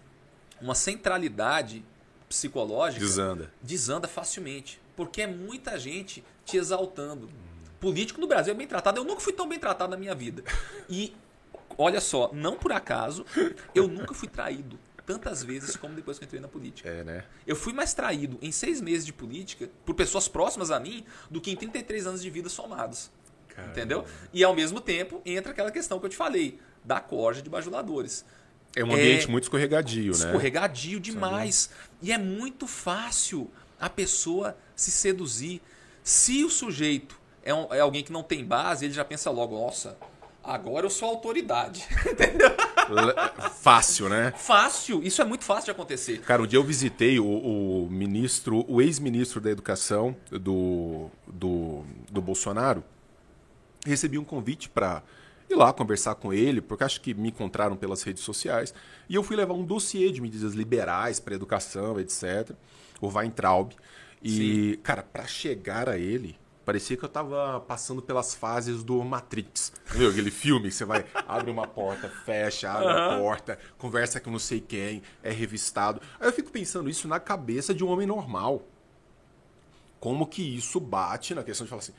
uma centralidade psicológica,
desanda,
desanda facilmente. Porque é muita gente te exaltando. Político no Brasil é bem tratado. Eu nunca fui tão bem tratado na minha vida. E olha só, não por acaso, eu nunca fui traído tantas vezes como depois que eu entrei na política.
É, né?
Eu fui mais traído em seis meses de política por pessoas próximas a mim do que em 33 anos de vida somados. Caramba. Entendeu? E ao mesmo tempo entra aquela questão que eu te falei, da corja de bajuladores.
É um ambiente é muito escorregadio, né?
Escorregadio demais. E é muito fácil a pessoa se seduzir. Se o sujeito é, um, é alguém que não tem base, ele já pensa logo, nossa, agora eu sou autoridade. [laughs] Entendeu?
Fácil, né?
Fácil. Isso é muito fácil de acontecer.
Cara, um dia eu visitei o, o ministro, o ex-ministro da Educação do, do, do Bolsonaro. Recebi um convite para ir lá conversar com ele, porque acho que me encontraram pelas redes sociais. E eu fui levar um dossiê de medidas liberais para educação, etc. O Weintraub. E, Sim. cara, para chegar a ele, Parecia que eu tava passando pelas fases do Matrix. Viu aquele filme que você vai, abre uma porta, fecha, abre uhum. a porta, conversa com não sei quem, é revistado. Aí eu fico pensando isso na cabeça de um homem normal. Como que isso bate na questão de falar assim,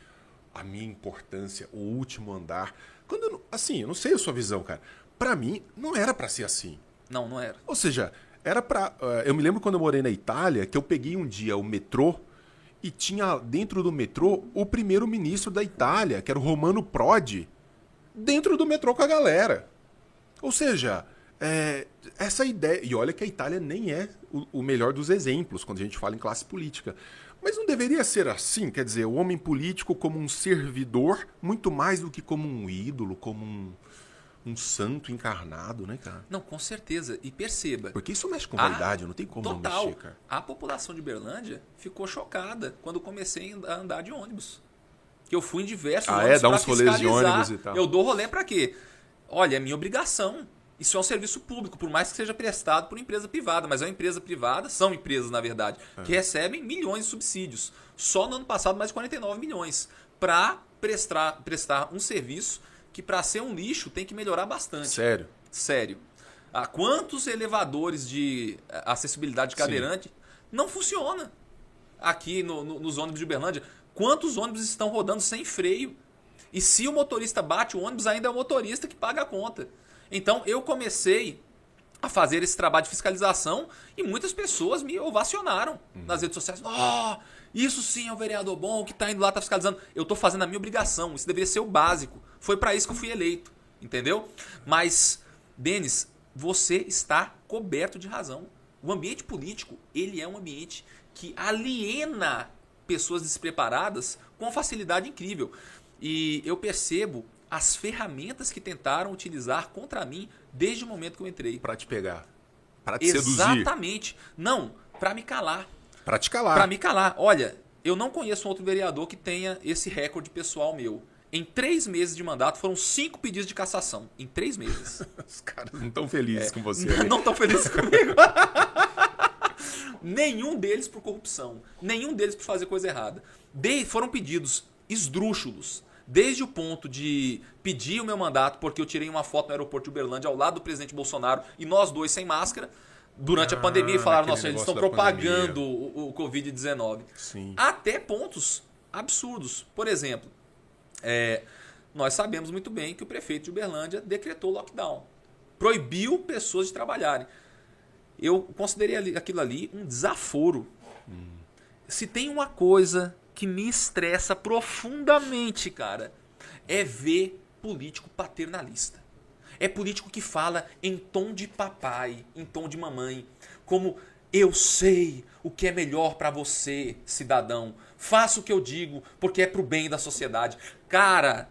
a minha importância, o último andar. Quando eu, assim, eu não sei a sua visão, cara. Para mim não era para ser assim.
Não, não era.
Ou seja, era para, uh, eu me lembro quando eu morei na Itália que eu peguei um dia o metrô e tinha dentro do metrô o primeiro-ministro da Itália, que era o Romano Prodi, dentro do metrô com a galera. Ou seja, é, essa ideia. E olha que a Itália nem é o, o, melhor dos exemplos quando a gente fala em classe política. Mas não deveria ser assim, quer dizer, o homem político como um servidor, muito mais do que como um ídolo, como um, um santo encarnado, né, cara?
Não, com certeza. E perceba.
Porque isso mexe com vaidade, não tem como
total,
não mexer, cara.
A população de Berlândia ficou chocada quando comecei a andar de ônibus. Que eu fui em diversos
ah, ônibus é? Dá uns rolês de ônibus e tal.
Eu dou rolê para quê? Olha, é minha obrigação. Isso é um serviço público, por mais que seja prestado por empresa privada, mas é uma empresa privada, são empresas, na verdade, é. que recebem milhões de subsídios. Só no ano passado, mais de 49 milhões. Para prestar, prestar um serviço que para ser um lixo tem que melhorar bastante.
Sério?
Sério. Ah, quantos elevadores de eh, acessibilidade cadeirante Sim. não funciona aqui no, no, nos ônibus de Uberlândia? Quantos ônibus estão rodando sem freio? E se o motorista bate o ônibus, ainda é o motorista que paga a conta. Então eu comecei a fazer esse trabalho de fiscalização e muitas pessoas me ovacionaram uhum. nas redes sociais. Oh, isso sim é um vereador bom que está indo lá, está fiscalizando. Eu estou fazendo a minha obrigação. Isso deveria ser o básico. Foi para isso que eu fui eleito. Entendeu? Mas, Denis, você está coberto de razão. O ambiente político, ele é um ambiente que aliena pessoas despreparadas com facilidade incrível. E eu percebo as ferramentas que tentaram utilizar contra mim desde o momento que eu entrei.
Para te pegar. Para te
Exatamente. seduzir. Exatamente. Não, para me calar.
Para te calar.
Para me calar. Olha, eu não conheço um outro vereador que tenha esse recorde pessoal meu. Em três meses de mandato foram cinco pedidos de cassação. Em três meses. [laughs]
Os caras não estão felizes
É.
com você.
Não-
né?
Não estão felizes comigo. [laughs] nenhum deles por corrupção. Nenhum deles por fazer coisa errada. De- foram pedidos esdrúxulos. Desde o ponto de pedir o meu mandato porque eu tirei uma foto no aeroporto de Uberlândia ao lado do presidente Bolsonaro e nós dois sem máscara durante a
Ah,
pandemia e falaram:
aquele
nossa, eles estão propagando o, o Covid-19
Sim.
até pontos absurdos. Por exemplo, é, nós sabemos muito bem que o prefeito de Uberlândia decretou lockdown, proibiu pessoas de trabalharem. Eu considerei aquilo ali um desaforo. Se tem uma coisa que me estressa profundamente, cara, é ver político paternalista. É político que fala em tom de papai, em tom de mamãe, como eu sei o que é melhor pra você, cidadão. Faça o que eu digo, porque é pro bem da sociedade. Cara,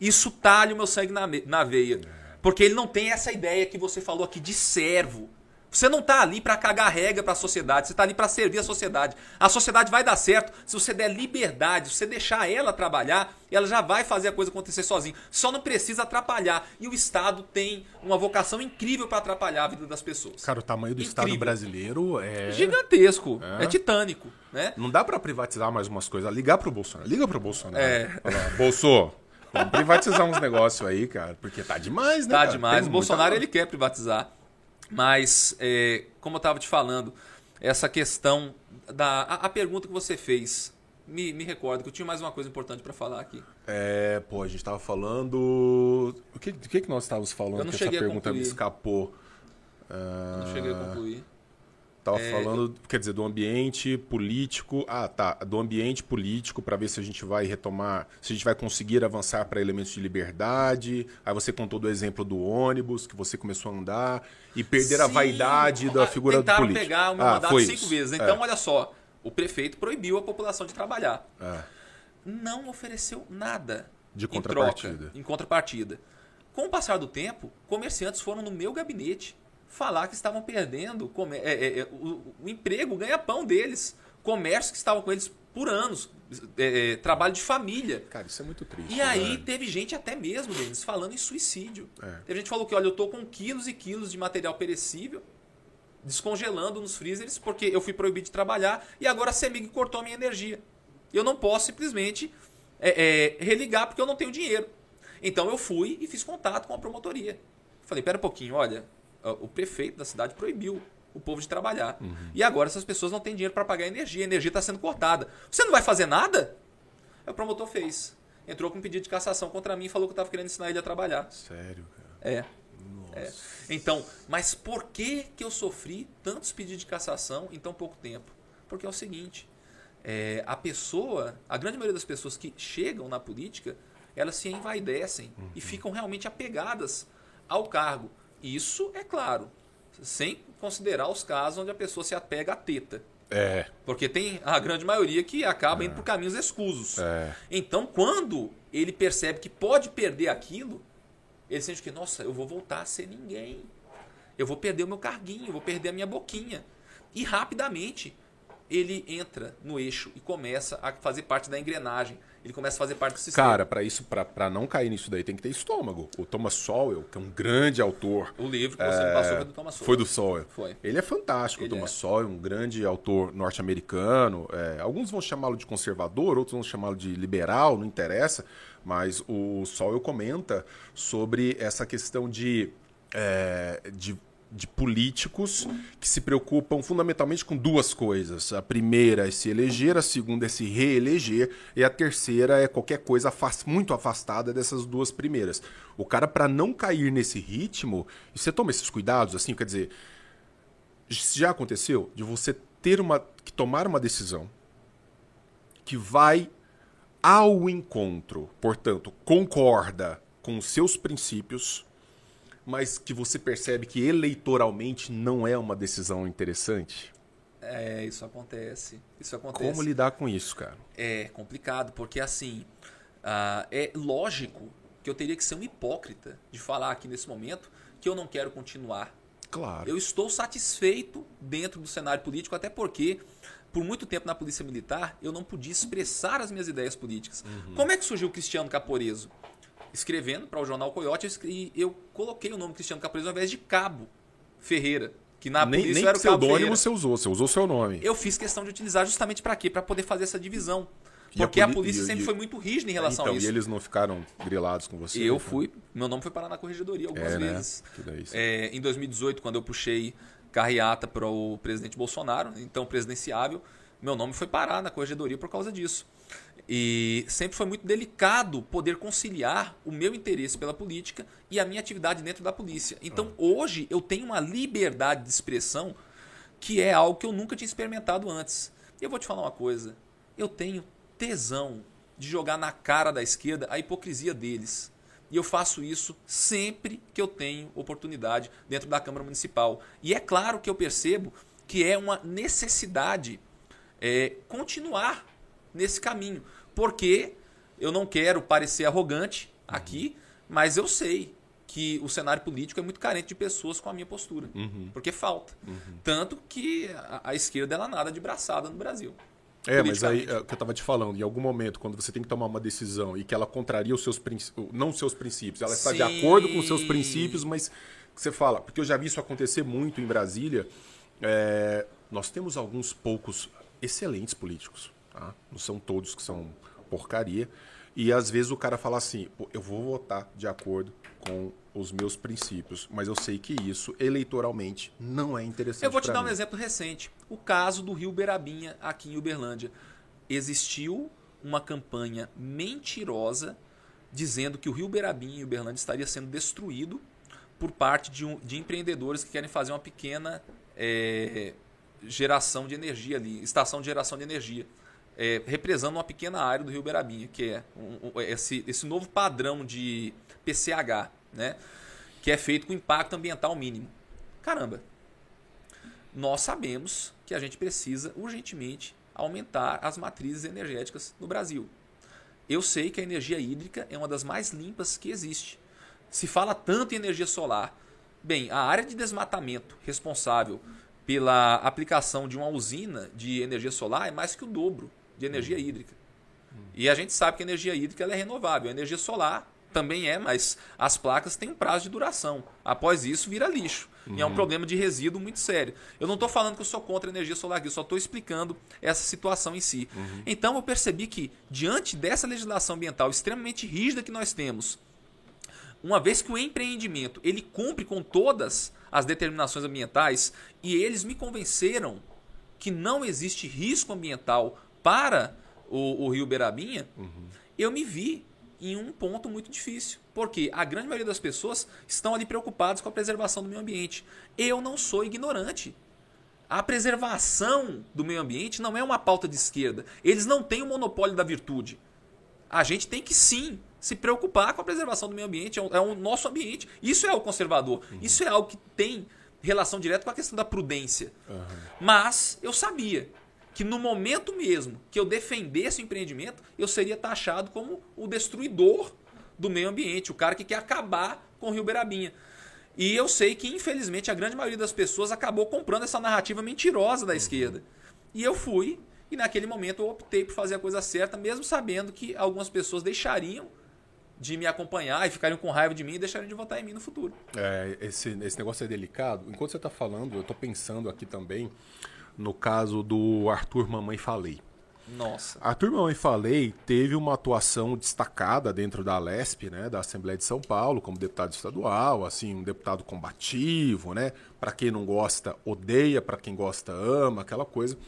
isso talha o meu sangue na, na veia. Porque ele não tem essa ideia que você falou aqui de servo. Você não tá ali pra cagar regra pra sociedade, você tá ali pra servir a sociedade. A sociedade vai dar certo se você der liberdade, se você deixar ela trabalhar, ela já vai fazer a coisa acontecer sozinha. Só não precisa atrapalhar. E o Estado tem uma vocação incrível pra atrapalhar a vida das pessoas.
Cara, o tamanho do
Incrível.
Estado brasileiro é.
Gigantesco,
É.
é titânico, né?
Não dá pra privatizar mais umas coisas. Ligar pro Bolsonaro. Liga pro Bolsonaro.
É.
Bolso, vamos privatizar uns negócios aí, cara. Porque tá demais, né?
Tá
cara?
demais.
Tem
O Bolsonaro
muita-
ele quer privatizar. Mas, é, como eu estava te falando, essa questão da. A, a pergunta que você fez, me, me recordo que eu tinha mais uma coisa importante para falar aqui.
É, pô, a gente tava falando. O que, do que, que nós estávamos falando?
Eu não
que essa pergunta me escapou.
Não cheguei a concluir.
Tava
É,
falando, quer dizer, do ambiente político. Ah, tá. Do ambiente político para ver se a gente vai retomar, se a gente vai conseguir avançar para elementos de liberdade. Aí você contou do exemplo do ônibus, que você começou a andar e perder a
Sim.
vaidade da figura do
Tentaram
político.
pegar o meu
ah,
mandato cinco vezes.
É,
Então, olha só. O prefeito proibiu a população de trabalhar.
é.
não ofereceu nada
De
em
contrapartida.
troca, em contrapartida. Com o passar do tempo, comerciantes foram no meu gabinete falar que estavam perdendo é, é, é, o, o emprego, o ganha-pão deles. Comércio que estavam com eles por anos. é, é, trabalho de família.
Cara, isso é muito triste.
E aí
né?
teve gente até mesmo, Denis, falando em suicídio.
É.
Teve gente que falou que, olha, eu tô com quilos e quilos de material perecível descongelando nos freezers porque eu fui proibido de trabalhar e agora a CEMIG cortou a minha energia. Eu não posso simplesmente religar porque eu não tenho dinheiro. Então eu fui e fiz contato com a promotoria. Falei, pera um pouquinho, olha, o prefeito da cidade proibiu o povo de trabalhar. E agora essas pessoas não têm dinheiro para pagar a energia, a energia está sendo cortada. Você não vai fazer nada? Aí o promotor fez. Entrou com um pedido de cassação contra mim e falou que eu estava querendo ensinar ele a trabalhar.
Sério, cara.
É.
Nossa.
É. Então, mas por que, que eu sofri tantos pedidos de cassação em tão pouco tempo? Porque é o seguinte: é, a pessoa, a grande maioria das pessoas que chegam na política, elas se envaidecem e ficam realmente apegadas ao cargo. Isso é claro, sem considerar os casos onde a pessoa se apega à teta.
É,
Porque tem a grande maioria que acaba indo por caminhos escusos.
é.
Então, quando ele percebe que pode perder aquilo, ele sente que, nossa, eu vou voltar a ser ninguém. Eu vou perder o meu carguinho, eu vou perder a minha boquinha. E rapidamente ele entra no eixo e começa a fazer parte da engrenagem. Ele começa a fazer parte do sistema.
Cara, pra isso, pra, pra não cair nisso daí, tem que ter estômago. O Thomas Sowell, que é um grande autor,
o livro que você me passou foi do Thomas
foi
Sowell.
do Sowell.
Foi.
Ele é fantástico, o
Ele
Thomas
é.
Sowell, um grande autor norte-americano. É, alguns vão chamá-lo de conservador, outros vão chamá-lo de liberal, não interessa. Mas o Sowell comenta sobre essa questão de, é, de, de políticos que se preocupam fundamentalmente com duas coisas. A primeira é se eleger, a segunda é se reeleger, e a terceira é qualquer coisa afas- muito afastada dessas duas primeiras. O cara, para não cair nesse ritmo, e você toma esses cuidados, assim, quer dizer, já aconteceu de você ter uma que tomar uma decisão que vai ao encontro, portanto, concorda com os seus princípios, mas que você percebe que eleitoralmente não é uma decisão interessante?
É, isso acontece. Isso acontece.
Como lidar com isso, cara?
É complicado, porque assim, ah, é lógico que eu teria que ser um hipócrita de falar aqui nesse momento que eu não quero continuar
Claro.
Eu estou satisfeito dentro do cenário político, até porque por muito tempo na Polícia Militar, eu não podia expressar as minhas ideias políticas. Uhum. Como é que surgiu o Cristiano Caporeso? Escrevendo para o jornal Coyote, eu, eu coloquei o nome Cristiano Caporeso ao invés de Cabo Ferreira. Que na
nem,
polícia
nem
era o Cabo
pseudônimo você usou, você usou seu nome.
Eu fiz questão de utilizar justamente para quê? Para poder fazer essa divisão.
E a
Porque a,
poli-
polícia
e-
sempre
e-
foi muito rígida em relação
então,
a isso.
E eles não ficaram grilados com você?
Eu
então?
fui, meu nome foi parar na corregedoria algumas
É, né?
vezes.
Você-
É, em 2018, quando eu puxei carreata para o presidente Bolsonaro, então presidenciável, meu nome foi parar na corregedoria por causa disso. E sempre foi muito delicado poder conciliar o meu interesse pela política e a minha atividade dentro da polícia. Então hoje eu tenho uma liberdade de expressão que é algo que eu nunca tinha experimentado antes. E eu vou te falar uma coisa: eu tenho tesão de jogar na cara da esquerda a hipocrisia deles. E eu faço isso sempre que eu tenho oportunidade dentro da Câmara Municipal. E é claro que eu percebo que é uma necessidade é, continuar nesse caminho. Porque eu não quero parecer arrogante aqui, mas eu sei que o cenário político é muito carente de pessoas com a minha postura. Porque falta. Tanto que a, a esquerda ela nada de braçada no Brasil.
É, mas aí é o que eu estava te falando, em algum momento, quando você tem que tomar uma decisão e que ela contraria os seus princípios, não os seus princípios, ela está de
Sim.
acordo com os seus princípios, mas você fala, porque eu já vi isso acontecer muito em Brasília, é, nós temos alguns poucos excelentes políticos, tá? não são todos que são porcaria, e às vezes o cara fala assim, eu vou votar de acordo com os meus princípios, mas eu sei que isso eleitoralmente não é interessante
Eu vou te dar um
mim.
exemplo recente. O caso do Rio Berabinha, aqui em Uberlândia. Existiu uma campanha mentirosa dizendo que o Rio Berabinha em Uberlândia estaria sendo destruído por parte de, um- de empreendedores que querem fazer uma pequena é, geração de energia ali, estação de geração de energia. É, represando uma pequena área do Rio Berabinha, que é um- um- esse, esse novo padrão de PCH, né? que é feito com impacto ambiental mínimo. Caramba, nós sabemos que a gente precisa urgentemente aumentar as matrizes energéticas no Brasil. Eu sei que a energia hídrica é uma das mais limpas que existe. Se fala tanto em energia solar. Bem, a área de desmatamento responsável pela aplicação de uma usina de energia solar é mais que o dobro de energia hídrica. E a gente sabe que a energia hídrica ela é renovável. A energia solar também é, mas as placas têm um prazo de duração. Após isso, vira lixo. E é um problema de resíduo muito sério. Eu não estou falando que eu sou contra a energia solar aqui, eu só estou explicando essa situação em si. Então eu percebi que, diante dessa legislação ambiental extremamente rígida que nós temos, uma vez que o empreendimento ele cumpre com todas as determinações ambientais e eles me convenceram que não existe risco ambiental para o, o Rio Berabinha, eu me vi em um ponto muito difícil. Porque a grande maioria das pessoas estão ali preocupadas com a preservação do meio ambiente. Eu não sou ignorante. A preservação do meio ambiente não é uma pauta de esquerda. Eles não têm o monopólio da virtude. A gente tem que sim se preocupar com a preservação do meio ambiente, é o, é o nosso ambiente. Isso é o conservador. Isso é algo que tem relação direta com a questão da prudência. Mas eu sabia que no momento mesmo que eu defendesse o empreendimento, eu seria taxado como o destruidor do meio ambiente, o cara que quer acabar com o Rio Berabinha. E eu sei que, infelizmente, a grande maioria das pessoas acabou comprando essa narrativa mentirosa da esquerda. E eu fui, e naquele momento eu optei por fazer a coisa certa, mesmo sabendo que algumas pessoas deixariam de me acompanhar e ficariam com raiva de mim e deixariam de votar em mim no futuro.
É, esse, esse negócio é delicado. Enquanto você está falando, eu estou pensando aqui também no caso do Arthur Mamãe Falei.
Nossa.
Arthur Mamãe Falei teve uma atuação destacada dentro da Lesp, né, da Assembleia de São Paulo, como deputado estadual, assim, um deputado combativo, né? Para quem não gosta, odeia, para quem gosta, ama, aquela coisa.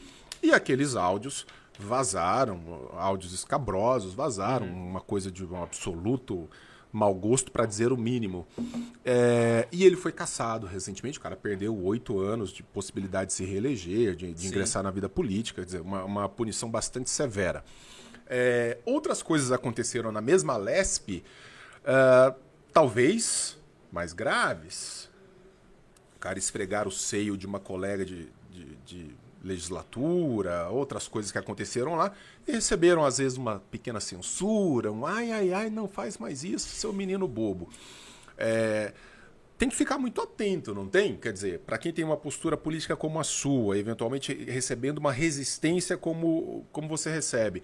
E aqueles áudios vazaram, áudios escabrosos vazaram, uma coisa de um absoluto mau gosto, para dizer o mínimo. É, e ele foi caçado recentemente, o cara perdeu oito anos de possibilidade de se reeleger, de, de ingressar na vida política, quer dizer, uma, uma punição bastante severa. É, outras coisas aconteceram na mesma Lesp, ah, talvez mais graves. O cara esfregar o seio de uma colega de, de, de legislatura, outras coisas que aconteceram lá, e receberam às vezes uma pequena censura, um ai, ai, ai, não faz mais isso, seu menino bobo. É, tem que ficar muito atento, não tem? Quer dizer, para quem tem uma postura política como a sua, eventualmente recebendo uma resistência como, como você recebe,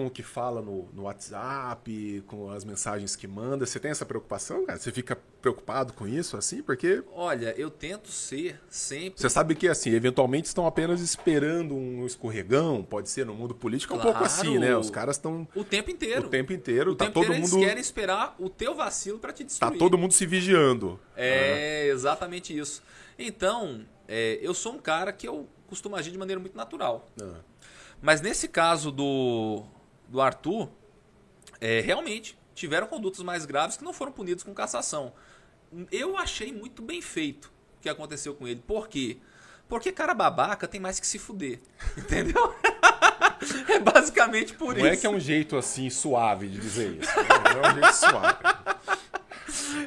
com o que fala no, no WhatsApp, com as mensagens que manda, você tem essa preocupação, cara? Você fica preocupado com isso, assim? Porque.
Olha, eu tento ser sempre.
Você sabe que, assim, eventualmente estão apenas esperando um escorregão, pode ser no mundo político, claro, é um pouco assim, né? Os caras estão.
O tempo inteiro.
O tempo inteiro,
o
tá
tempo
todo
inteiro
mundo.
Eles querem esperar o teu vacilo para te destruir.
Tá todo mundo se vigiando.
É, exatamente isso. Então, é, eu sou um cara que eu costumo agir de maneira muito natural.
Ah.
Mas nesse caso do, do Arthur, é, realmente tiveram condutas mais graves que não foram punidas com cassação. Eu achei muito bem feito o que aconteceu com ele. Por quê? Porque cara babaca tem mais que se fuder. [laughs] Entendeu? é basicamente por
Não
isso.
é que é um jeito assim suave de dizer isso. Não é um jeito suave.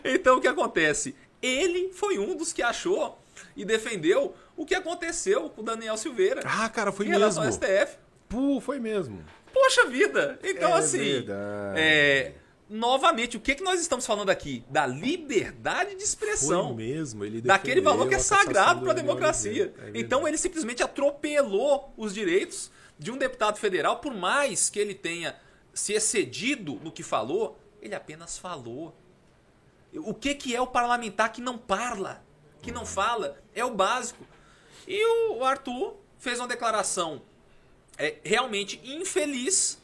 Então o que acontece? Ele foi um dos que achou e defendeu o que aconteceu com o Daniel Silveira.
Ah, cara, foi
em relação
mesmo.
ao STF.
Pô, foi mesmo.
Poxa vida! Então,
É
assim.
verdade.
é, novamente, o que, que nós estamos falando aqui? Da liberdade de expressão.
Foi mesmo. Ele
daquele valor que é sagrado
do
para a democracia.
É
então ele simplesmente atropelou os direitos de um deputado federal, por mais que ele tenha se excedido no que falou, ele apenas falou. O que, que é o parlamentar que não parla, que não fala? É o básico. E o Arthur fez uma declaração é, realmente infeliz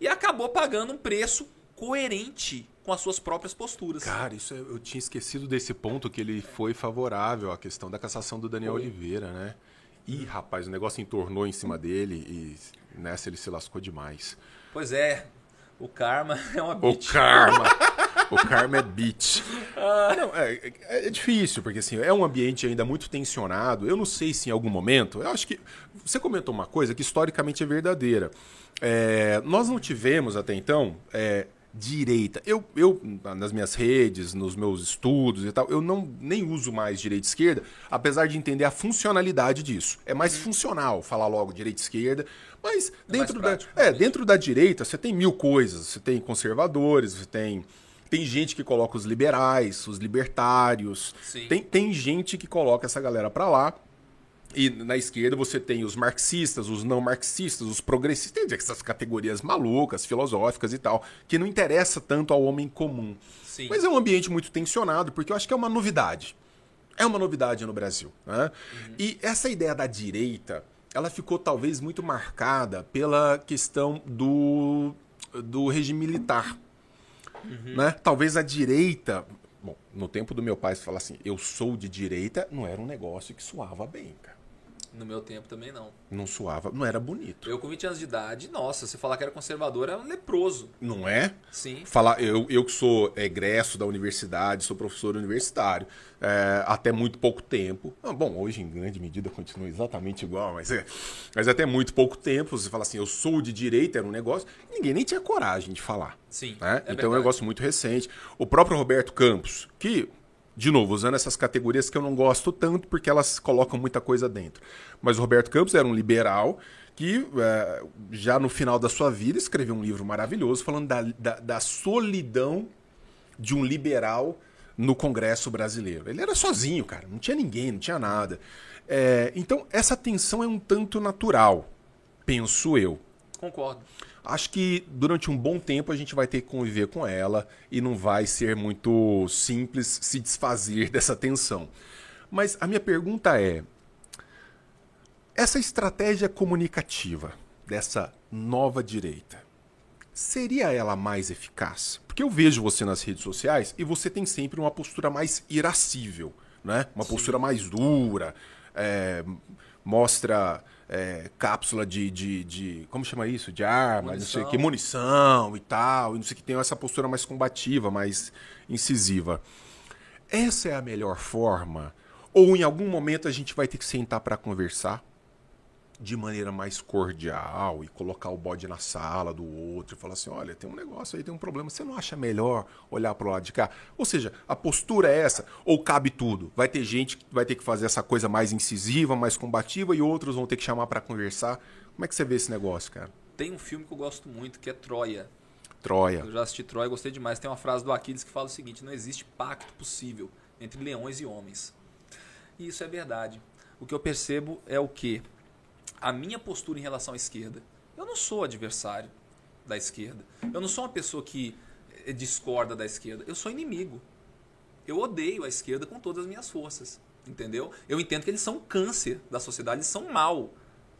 e acabou pagando um preço coerente com as suas próprias posturas.
Cara, isso eu eu tinha esquecido desse ponto que ele foi favorável à questão da cassação do Daniel
Foi.
Oliveira, né? Ih, rapaz, o negócio entornou em cima dele e nessa ele se lascou demais.
Pois é, o karma [laughs] é uma
O
bitch.
karma. O karma é bitch. Não, é, é- é difícil, porque assim, é um ambiente ainda muito tensionado. Eu não sei se em algum momento. Eu acho que. Você comentou uma coisa que historicamente é verdadeira. É, nós não tivemos até então. é, direita. Eu, eu, nas minhas redes, nos meus estudos e tal, eu não nem uso mais direita e esquerda, apesar de entender a funcionalidade disso. É mais funcional falar logo direita e esquerda, mas dentro da,
prático,
é, dentro da direita você tem mil coisas. Você tem conservadores, você tem tem gente que coloca os liberais, os libertários.
Sim.
Tem, tem gente que coloca essa galera pra lá. E na esquerda você tem os marxistas, os não marxistas, os progressistas, tem essas categorias malucas, filosóficas e tal, que não interessa tanto ao homem comum.
Sim.
Mas é um ambiente muito tensionado, porque eu acho que é uma novidade. É uma novidade no Brasil. Né? E essa ideia da direita, ela ficou talvez muito marcada pela questão do, do regime militar. Né? Talvez a direita. Bom, no tempo do meu pai, se falar assim, eu sou de direita, não era um negócio que suava bem, cara.
No meu tempo também não.
Não suava, não era bonito.
Eu com 20 anos de idade, nossa, você falar que era conservador era um leproso.
Não é?
Sim.
Falar, eu, eu que sou egresso da universidade, sou professor universitário, é, até muito pouco tempo. ah, bom, hoje em grande medida continua exatamente igual, mas, é, mas até muito pouco tempo, você fala assim, eu sou de direita, era um negócio, ninguém nem tinha coragem de falar.
Sim.
né?
é
então é um
verdade.
negócio muito recente. O próprio Roberto Campos, que, de novo, usando essas categorias que eu não gosto tanto porque elas colocam muita coisa dentro. Mas o Roberto Campos era um liberal que, é, já no final da sua vida, escreveu um livro maravilhoso falando da, da, da solidão de um liberal no Congresso brasileiro. Ele era sozinho, cara, não tinha ninguém, não tinha nada. É, então, essa tensão é um tanto natural, penso eu.
Concordo.
Acho que durante um bom tempo a gente vai ter que conviver com ela e não vai ser muito simples se desfazer [laughs] dessa tensão. Mas a minha pergunta é: essa estratégia comunicativa dessa nova direita seria ela mais eficaz? Porque eu vejo você nas redes sociais e você tem sempre uma postura mais irascível, né? Uma postura mais dura, é, mostra é, cápsula de, de, de- Como chama isso? De arma, não sei o que, munição e tal, e não sei o que, tem essa postura mais combativa, mais incisiva. Essa é a melhor forma? Ou em algum momento a gente vai ter que sentar para conversar? De maneira mais cordial e colocar o bode na sala do outro e falar assim: olha, tem um negócio aí, tem um problema, você não acha melhor olhar para o lado de cá? Ou seja, a postura é essa, ou cabe tudo? Vai ter gente que vai ter que fazer essa coisa mais incisiva, mais combativa e outros vão ter que chamar para conversar. Como é que você vê esse negócio, cara?
Tem um filme que eu gosto muito, que é Troia.
Troia.
Eu já assisti Troia, gostei demais. Tem uma frase do Aquiles que fala o seguinte: não existe pacto possível entre leões e homens. E isso é verdade. O que eu percebo é o que? A minha postura em relação à esquerda. Eu não sou adversário da esquerda. Eu não sou uma pessoa que eh, discorda da esquerda. Eu sou inimigo. Eu odeio a esquerda com todas as minhas forças. Entendeu? Eu entendo que eles são câncer da sociedade, eles são mal,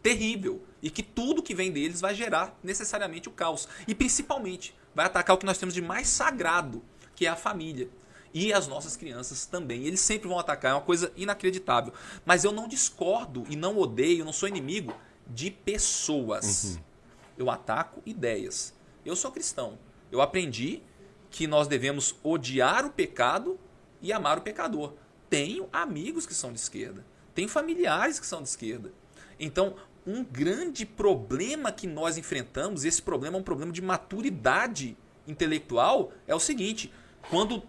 terrível. E que tudo que vem deles vai gerar necessariamente o caos. E principalmente vai atacar o que nós temos de mais sagrado, que é a família. E as nossas crianças também. Eles sempre vão atacar, é uma coisa inacreditável. Mas eu não discordo e não odeio, não sou inimigo de pessoas. Uhum. Eu ataco ideias. Eu sou cristão. Eu aprendi que nós devemos odiar o pecado e amar o pecador. Tenho amigos que são de esquerda. Tenho familiares que são de esquerda. Então, um grande problema que nós enfrentamos, esse problema é um problema de maturidade intelectual, é o seguinte: quando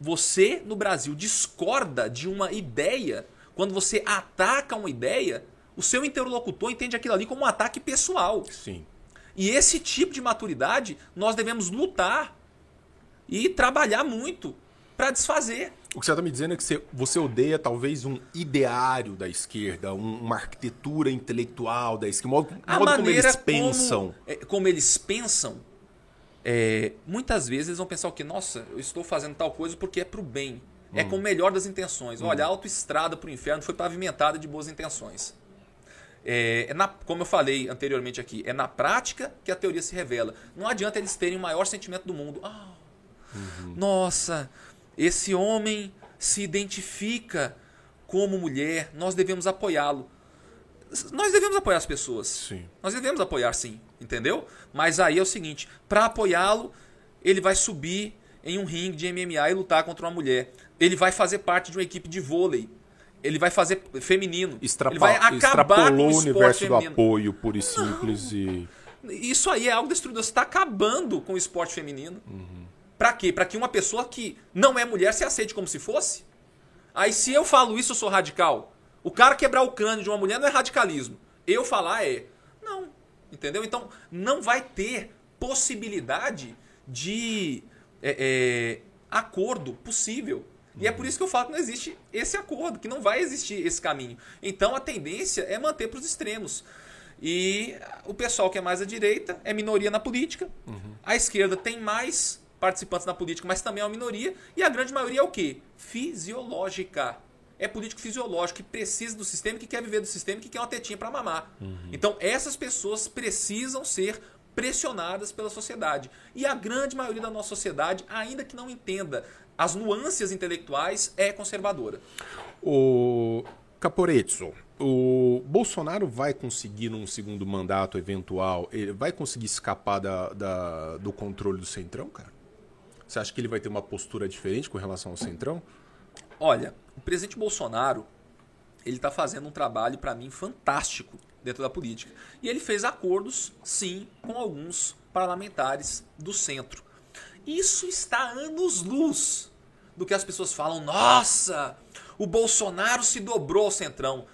você no Brasil discorda de uma ideia, quando você ataca uma ideia, o seu interlocutor entende aquilo ali como um ataque pessoal.
Sim.
E esse tipo de maturidade nós devemos lutar e trabalhar muito para desfazer.
O que você está me dizendo é que você, odeia talvez um ideário da esquerda, uma arquitetura intelectual da esquerda, modo,
a modo como eles pensam. Como, é, como eles pensam, é, muitas vezes eles vão pensar o que? Nossa, eu estou fazendo tal coisa porque é para o bem. É hum. com o melhor das intenções. Hum. Olha, a autoestrada para o inferno foi pavimentada de boas intenções. É, é na, como eu falei anteriormente aqui, é na prática que a teoria se revela. Não adianta eles terem o maior sentimento do mundo. Ah, uhum. Nossa, esse homem se identifica como mulher, nós devemos apoiá-lo. Nós devemos apoiar as pessoas.
Sim.
Nós devemos apoiar sim, entendeu? Mas aí é o seguinte, para apoiá-lo, ele vai subir em um ringue de MMA e lutar contra uma mulher. Ele vai fazer parte de uma equipe de vôlei. Ele vai fazer feminino.
Extrapa
ele vai
acabar com o universo feminino. do apoio, puro e simples. Não. E...
Isso aí é algo destruidor. Você está acabando com o esporte feminino. Uhum. Para quê? Para que uma pessoa que não é mulher se aceite como se fosse? Aí se eu falo isso, eu sou radical. O cara quebrar o crânio de uma mulher não é radicalismo. Eu falar é. Não. Entendeu? Então não vai ter possibilidade de é, é, acordo possível. E é por isso que eu falo que não existe esse acordo, que não vai existir esse caminho. Então a tendência é manter para os extremos. E o pessoal que é mais à direita é minoria na política. Uhum. A esquerda tem mais participantes na política, mas também é uma minoria. E a grande maioria é o quê? Fisiológica. É político fisiológico que precisa do sistema, que quer viver do sistema, que quer uma tetinha para mamar. Uhum. Então, essas pessoas precisam ser pressionadas pela sociedade. E a grande maioria da nossa sociedade, ainda que não entenda as nuances intelectuais, é conservadora.
O Caporezzo, o Bolsonaro vai conseguir num segundo mandato eventual, ele vai conseguir escapar da, da, do controle do Centrão, cara? Você acha que ele vai ter uma postura diferente com relação ao Centrão?
Olha, o presidente Bolsonaro ele está fazendo um trabalho para mim fantástico dentro da política. E ele fez acordos, sim, com alguns parlamentares do centro. Isso está anos-luz do que as pessoas falam. Nossa, o Bolsonaro se dobrou ao centrão.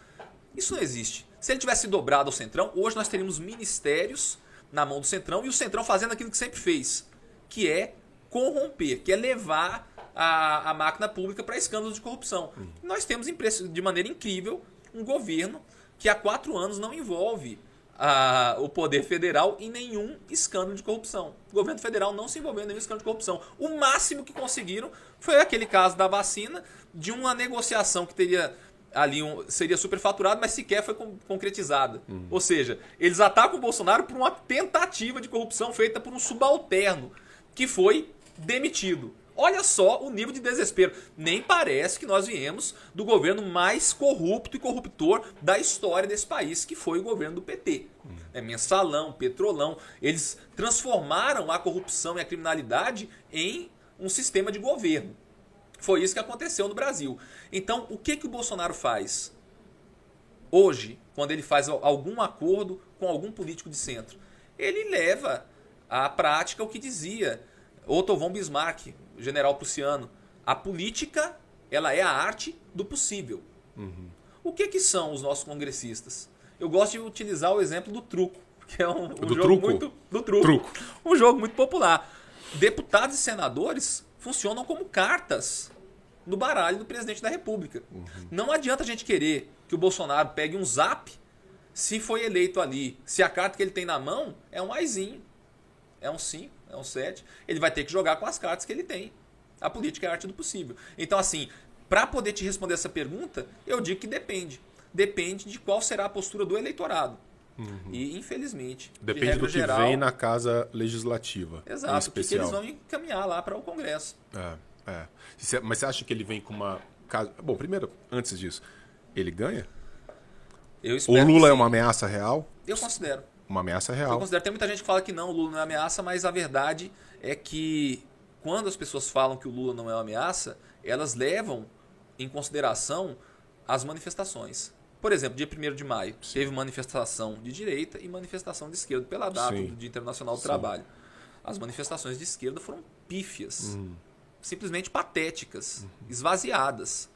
Isso não existe. Se ele tivesse dobrado ao centrão, hoje nós teríamos ministérios na mão do centrão e o centrão fazendo aquilo que sempre fez, que é corromper, que é levar a, a máquina pública para escândalos de corrupção. Uhum. Nós temos, de maneira incrível, um governo que há quatro anos não envolve a, o poder federal em nenhum escândalo de corrupção. O governo federal não se envolveu em nenhum escândalo de corrupção. O máximo que conseguiram foi aquele caso da vacina, de uma negociação que teria ali um, seria superfaturado, mas sequer foi concretizada. Uhum. Ou seja, eles atacam o Bolsonaro por uma tentativa de corrupção feita por um subalterno, que foi demitido. Olha só o nível de desespero. Nem parece que nós viemos do governo mais corrupto e corruptor da história desse país, que foi o governo do PT. É mensalão, petrolão. Eles transformaram a corrupção e a criminalidade em um sistema de governo. Foi isso que aconteceu no Brasil. Então, o que, que o Bolsonaro faz? Hoje, quando ele faz algum acordo com algum político de centro, ele leva à prática o que dizia Otto von Bismarck, general prussiano. A política ela é a arte do possível. Uhum. O que, que são os nossos congressistas? Eu gosto de utilizar o exemplo do truco, que é um, um jogo
truco?
muito do truco,
truco,
um jogo muito popular. Deputados e senadores funcionam como cartas no baralho do presidente da República. Uhum. Não adianta a gente querer que o Bolsonaro pegue um zap se foi eleito ali. Se a carta que ele tem na mão é um aizinho, é um 5, é um 7, ele vai ter que jogar com as cartas que ele tem. A política é a arte do possível. Então, assim, para poder te responder essa pergunta, eu digo que depende. Depende de qual será a postura do eleitorado. Uhum. E, infelizmente,
depende
de
do que
geral,
vem na casa legislativa.
Exato, o que, que eles vão encaminhar lá para o Congresso.
É, é. Mas você acha que ele vem com uma. Bom, primeiro, antes disso, ele ganha? O Lula é uma ameaça real?
Eu considero.
Uma ameaça real.
Eu considero. Tem muita gente que fala que não, o Lula não é ameaça, mas a verdade é que quando as pessoas falam que o Lula não é uma ameaça, elas levam em consideração as manifestações. Por exemplo, dia 1 de maio, Sim. teve manifestação de direita e manifestação de esquerda pela data Sim. do Dia Internacional do Sim. Trabalho. As manifestações de esquerda foram pífias, uhum. simplesmente patéticas, uhum. esvaziadas.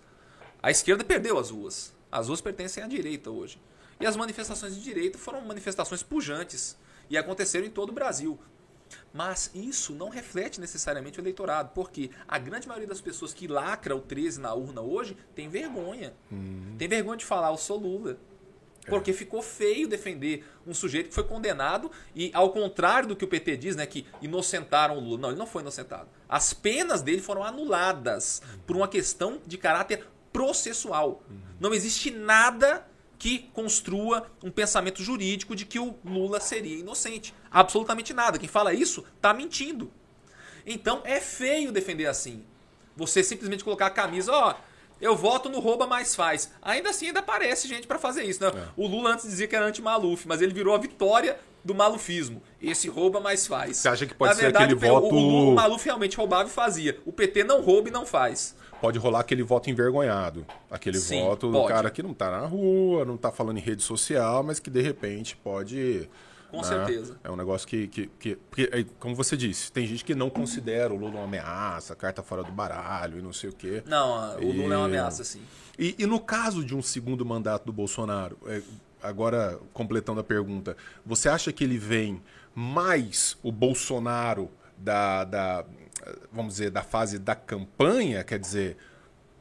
A esquerda perdeu as ruas. As ruas pertencem à direita hoje. E as manifestações de direita foram manifestações pujantes e aconteceram em todo o Brasil. Mas isso não reflete necessariamente o eleitorado, porque a grande maioria das pessoas que lacra o 13 na urna hoje tem vergonha. Uhum. Tem vergonha de falar, eu sou Lula. É. Porque ficou feio defender um sujeito que foi condenado e, ao contrário do que o PT diz, né, que inocentaram o Lula. Não, ele não foi inocentado. As penas dele foram anuladas por uma questão de caráter processual. Uhum. Não existe nada que construa um pensamento jurídico de que o Lula seria inocente. Absolutamente nada. Quem fala isso está mentindo. Então é feio defender assim. Você simplesmente colocar a camisa, ó, eu voto no rouba mais faz. Ainda assim ainda aparece gente para fazer isso, né? É. O Lula antes dizia que era anti-Maluf, mas ele virou a vitória do malufismo. Esse rouba mais faz.
Você acha que pode Na ser verdade, aquele voto...
O, o Maluf realmente roubava e fazia. O PT não rouba e não faz
pode rolar aquele voto envergonhado. Aquele Sim, voto do cara que não tá na rua, não tá falando em rede social, mas que de repente pode.
Com né? certeza.
É um negócio que, que, que, que, como você disse, tem gente que não considera o Lula uma ameaça, carta fora do baralho e não sei o quê.
Não, o Lula é uma ameaça, sim.
E, e no caso de um segundo mandato do Bolsonaro, é, agora completando a pergunta, você acha que ele vem mais o Bolsonaro da, da vamos dizer, da fase da campanha, quer dizer,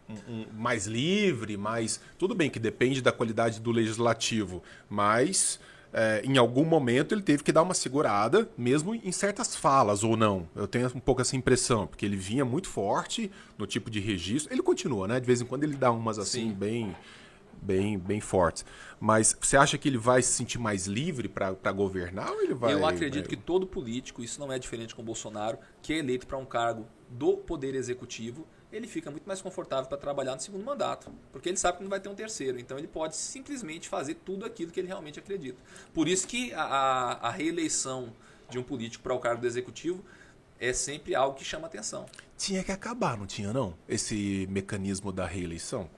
um, um, mais livre, mais. Tudo bem que depende da qualidade do legislativo, mas é, em algum momento ele teve que dar uma segurada, mesmo em certas falas ou não. Eu tenho um pouco essa impressão, porque ele vinha muito forte no tipo de registro. Ele continua, né? De vez em quando ele dá umas assim, Sim. bem bem, bem fortes. Mas você acha que ele vai se sentir mais livre para governar ou ele vai.
Eu acredito vai... que todo político, isso não é diferente com o Bolsonaro, que é eleito para um cargo do Poder Executivo, ele fica muito mais confortável para trabalhar no segundo mandato, porque ele sabe que não vai ter um terceiro. Então ele pode simplesmente fazer tudo aquilo que ele realmente acredita. Por isso que a, a reeleição de um político para o cargo do Executivo é sempre algo que chama atenção.
Tinha que acabar, não tinha não? Esse mecanismo da reeleição?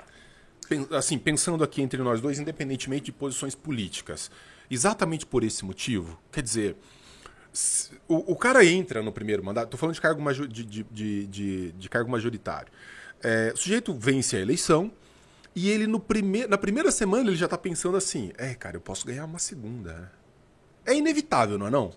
Assim, pensando aqui entre nós dois, independentemente de posições políticas, exatamente por esse motivo, quer dizer, o, o cara entra no primeiro mandato, estou falando de cargo, major, de, de, de, de, cargo majoritário. É, o sujeito vence a eleição e ele no prime, na primeira semana ele já está pensando assim: é, cara, eu posso ganhar uma segunda. É inevitável, não é não?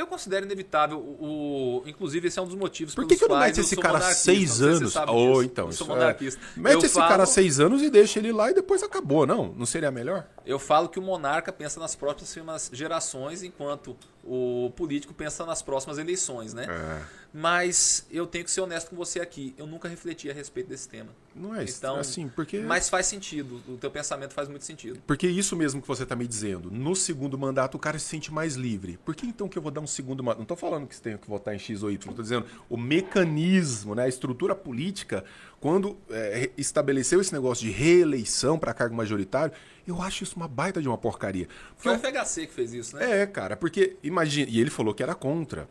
Eu considero inevitável, o, o, inclusive esse é um dos motivos
Por que, que eu não mete esse cara seis anos? oh, então, eu sou é. É. Mete eu esse falo... cara seis anos e deixa ele lá e depois acabou, não? Não seria melhor?
Eu falo que o monarca pensa nas próximas gerações, enquanto o político pensa nas próximas eleições, né? É. Mas eu tenho que ser honesto com você aqui. Eu nunca refleti a respeito desse tema.
Não é então, assim, porque.
Mas faz sentido. O teu pensamento faz muito sentido.
Porque isso mesmo que você está me dizendo. No segundo mandato, o cara se sente mais livre. Por que então que eu vou dar um segundo mandato? Não estou falando que você tem que votar em X ou Y. Estou dizendo o mecanismo, né, a estrutura política, quando é, estabeleceu esse negócio de reeleição para cargo majoritário, eu acho isso uma baita de uma porcaria.
Foi o FHC que fez isso, né?
É, cara, porque imagina. E ele falou que era contra.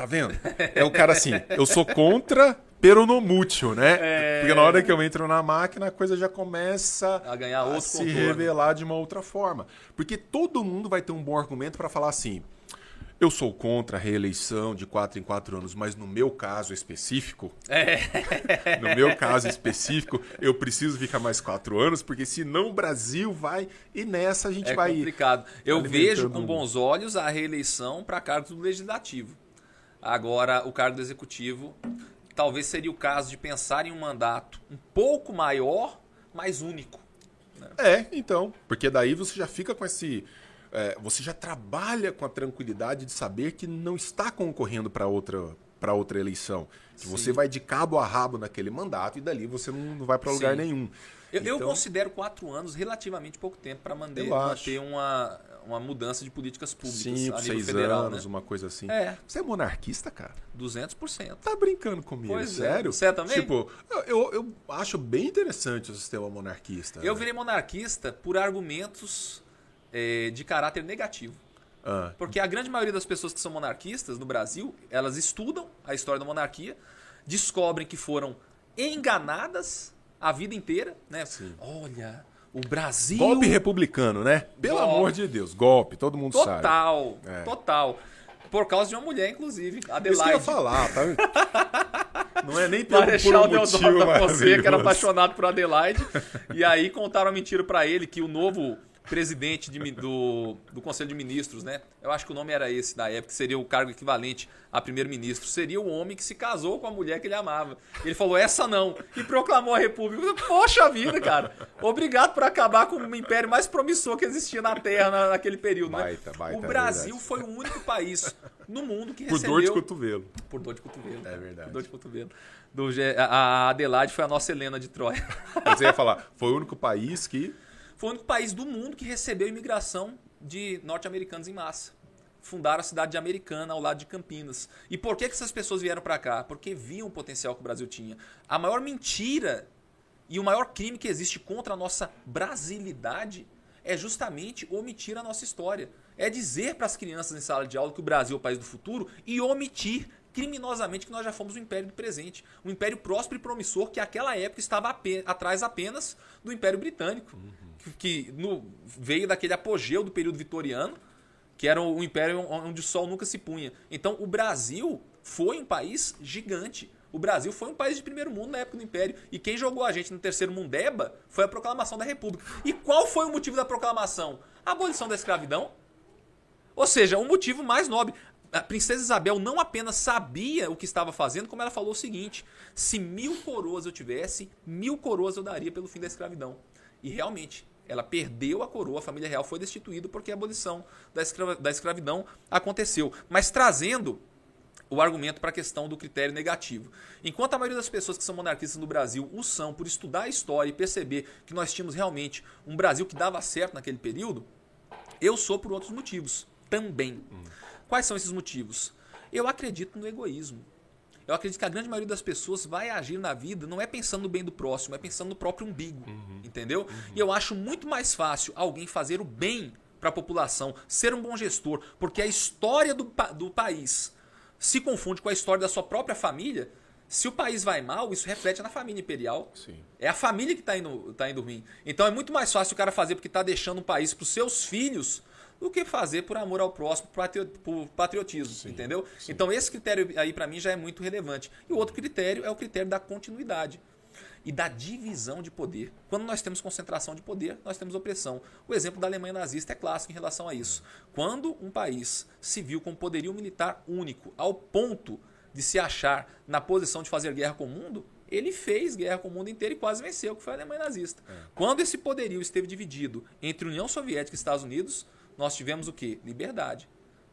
Tá vendo? É o cara assim, eu sou contra, pero no mútil, né? É... Porque na hora que eu entro na máquina, a coisa já começa
a ganhar outro a
se revelar de uma outra forma. Porque todo mundo vai ter um bom argumento para falar assim: eu sou contra a reeleição de quatro em quatro anos, mas no meu caso específico, é. no meu caso específico, eu preciso ficar mais quatro anos, porque senão o Brasil vai e nessa a gente
é
vai.
É complicado. Eu vejo com bons olhos a reeleição para cargos do legislativo. Agora, o cargo do executivo talvez seria o caso de pensar em um mandato um pouco maior, mas único.
É, então. Porque daí você já fica com esse. é, você já trabalha com a tranquilidade de saber que não está concorrendo para outra para outra eleição. Que
Sim.
você vai de cabo a rabo naquele mandato e dali você não, não vai para lugar
Sim.
nenhum.
Eu, eu
Então-
considero quatro anos relativamente pouco tempo para manter,
Eu
manter uma, uma mudança de políticas públicas
Cinco,
a nível
seis
federal.
anos,
né?
uma coisa assim.
É,
Você é monarquista, cara?
200%.
Tá brincando comigo,
Pois é.
sério?
Você é também?
Tipo, eu, eu, eu acho bem interessante o sistema monarquista.
Eu
né?
virei monarquista por argumentos é, de caráter negativo.
Ah,
Porque a grande maioria das pessoas que são monarquistas no Brasil, elas estudam a história da monarquia, descobrem que foram enganadas a vida inteira, né?
Sim.
Olha, o Brasil
golpe republicano, né? Pelo
Golpe.
amor de Deus, golpe, todo mundo sabe.
total,
É.
total. Por causa de uma mulher, inclusive,
Isso que eu
Adelaide.
ia falar, tá? [laughs] Não é nem pelo, por
Marechal
um motivo
Deodoro da Fonseca era apaixonado por Adelaide. e aí contaram a mentira pra ele que o novo presidente de do, do Conselho de Ministros, né? Eu acho que o nome era esse da época, que seria o cargo equivalente a primeiro-ministro. Seria o homem que se casou com a mulher que ele amava. Ele falou, essa não. E proclamou a república. Poxa vida, cara. Obrigado por acabar com o império mais promissor que existia na Terra na- naquele período, né?
Baita, baita,
o
é
Brasil
verdade.
foi o único país no mundo que
Por
recebeu...
dor de cotovelo.
Por dor de cotovelo.
É verdade.
Por dor de cotovelo. Do, a a Adelaide foi a nossa Helena de Troia.
Mas eu ia falar, foi o único país que.
Foi o único país do mundo que recebeu imigração de norte-americanos em massa. Fundaram a cidade de Americana ao lado de Campinas. E por que, essas pessoas vieram para cá? Porque viam o potencial que o Brasil tinha. A maior mentira e o maior crime que existe contra a nossa brasilidade é justamente omitir a nossa história. É dizer para as crianças em sala de aula que o Brasil é o país do futuro e omitir criminosamente que nós já fomos o império do presente. Um império próspero e promissor que naquela época estava atrás apenas do Império Britânico. Que, que no- veio daquele apogeu do período vitoriano, que era o império onde o sol nunca se punha. Então o Brasil foi um país gigante. O Brasil foi um país de primeiro mundo na época do Império. E quem jogou a gente no terceiro mundeba foi a proclamação da República. E qual foi o motivo da proclamação? A abolição da escravidão. Ou seja, um motivo mais nobre. A princesa Isabel não apenas sabia o que estava fazendo, como ela falou o seguinte: se mil coroas eu tivesse, mil coroas eu daria pelo fim da escravidão. E realmente, ela perdeu a coroa, a família real foi destituída porque a abolição da, escra- da escravidão aconteceu. Mas trazendo o argumento para a questão do critério negativo. Enquanto a maioria das pessoas que são monarquistas no Brasil o são por estudar a história e perceber que nós tínhamos realmente um Brasil que dava certo naquele período, eu sou por outros motivos também. Quais são esses motivos? Eu acredito no egoísmo. Eu acredito que a grande maioria das pessoas vai agir na vida não é pensando no bem do próximo, é pensando no próprio umbigo. Entendeu? E eu acho muito mais fácil alguém fazer o bem para a população, ser um bom gestor, porque a história do, do país se confunde com a história da sua própria família. Se o país vai mal, isso reflete na família imperial.
Sim.
É a família que está indo, tá indo ruim. Então é muito mais fácil o cara fazer porque está deixando um país para os seus filhos do que fazer por amor ao próximo, por patrio- por patriotismo,
Sim,
entendeu?
sim.
Então esse critério aí para mim já é muito relevante. E o outro critério é o critério da continuidade e da divisão de poder. Quando nós temos concentração de poder, nós temos opressão. O exemplo da Alemanha nazista é clássico em relação a isso. Quando um país se viu com poderio militar único, ao ponto de se achar na posição de fazer guerra com o mundo, ele fez guerra com o mundo inteiro e quase venceu, que foi a Alemanha nazista. Quando esse poderio esteve dividido entre União Soviética e Estados Unidos, nós tivemos o quê? Liberdade.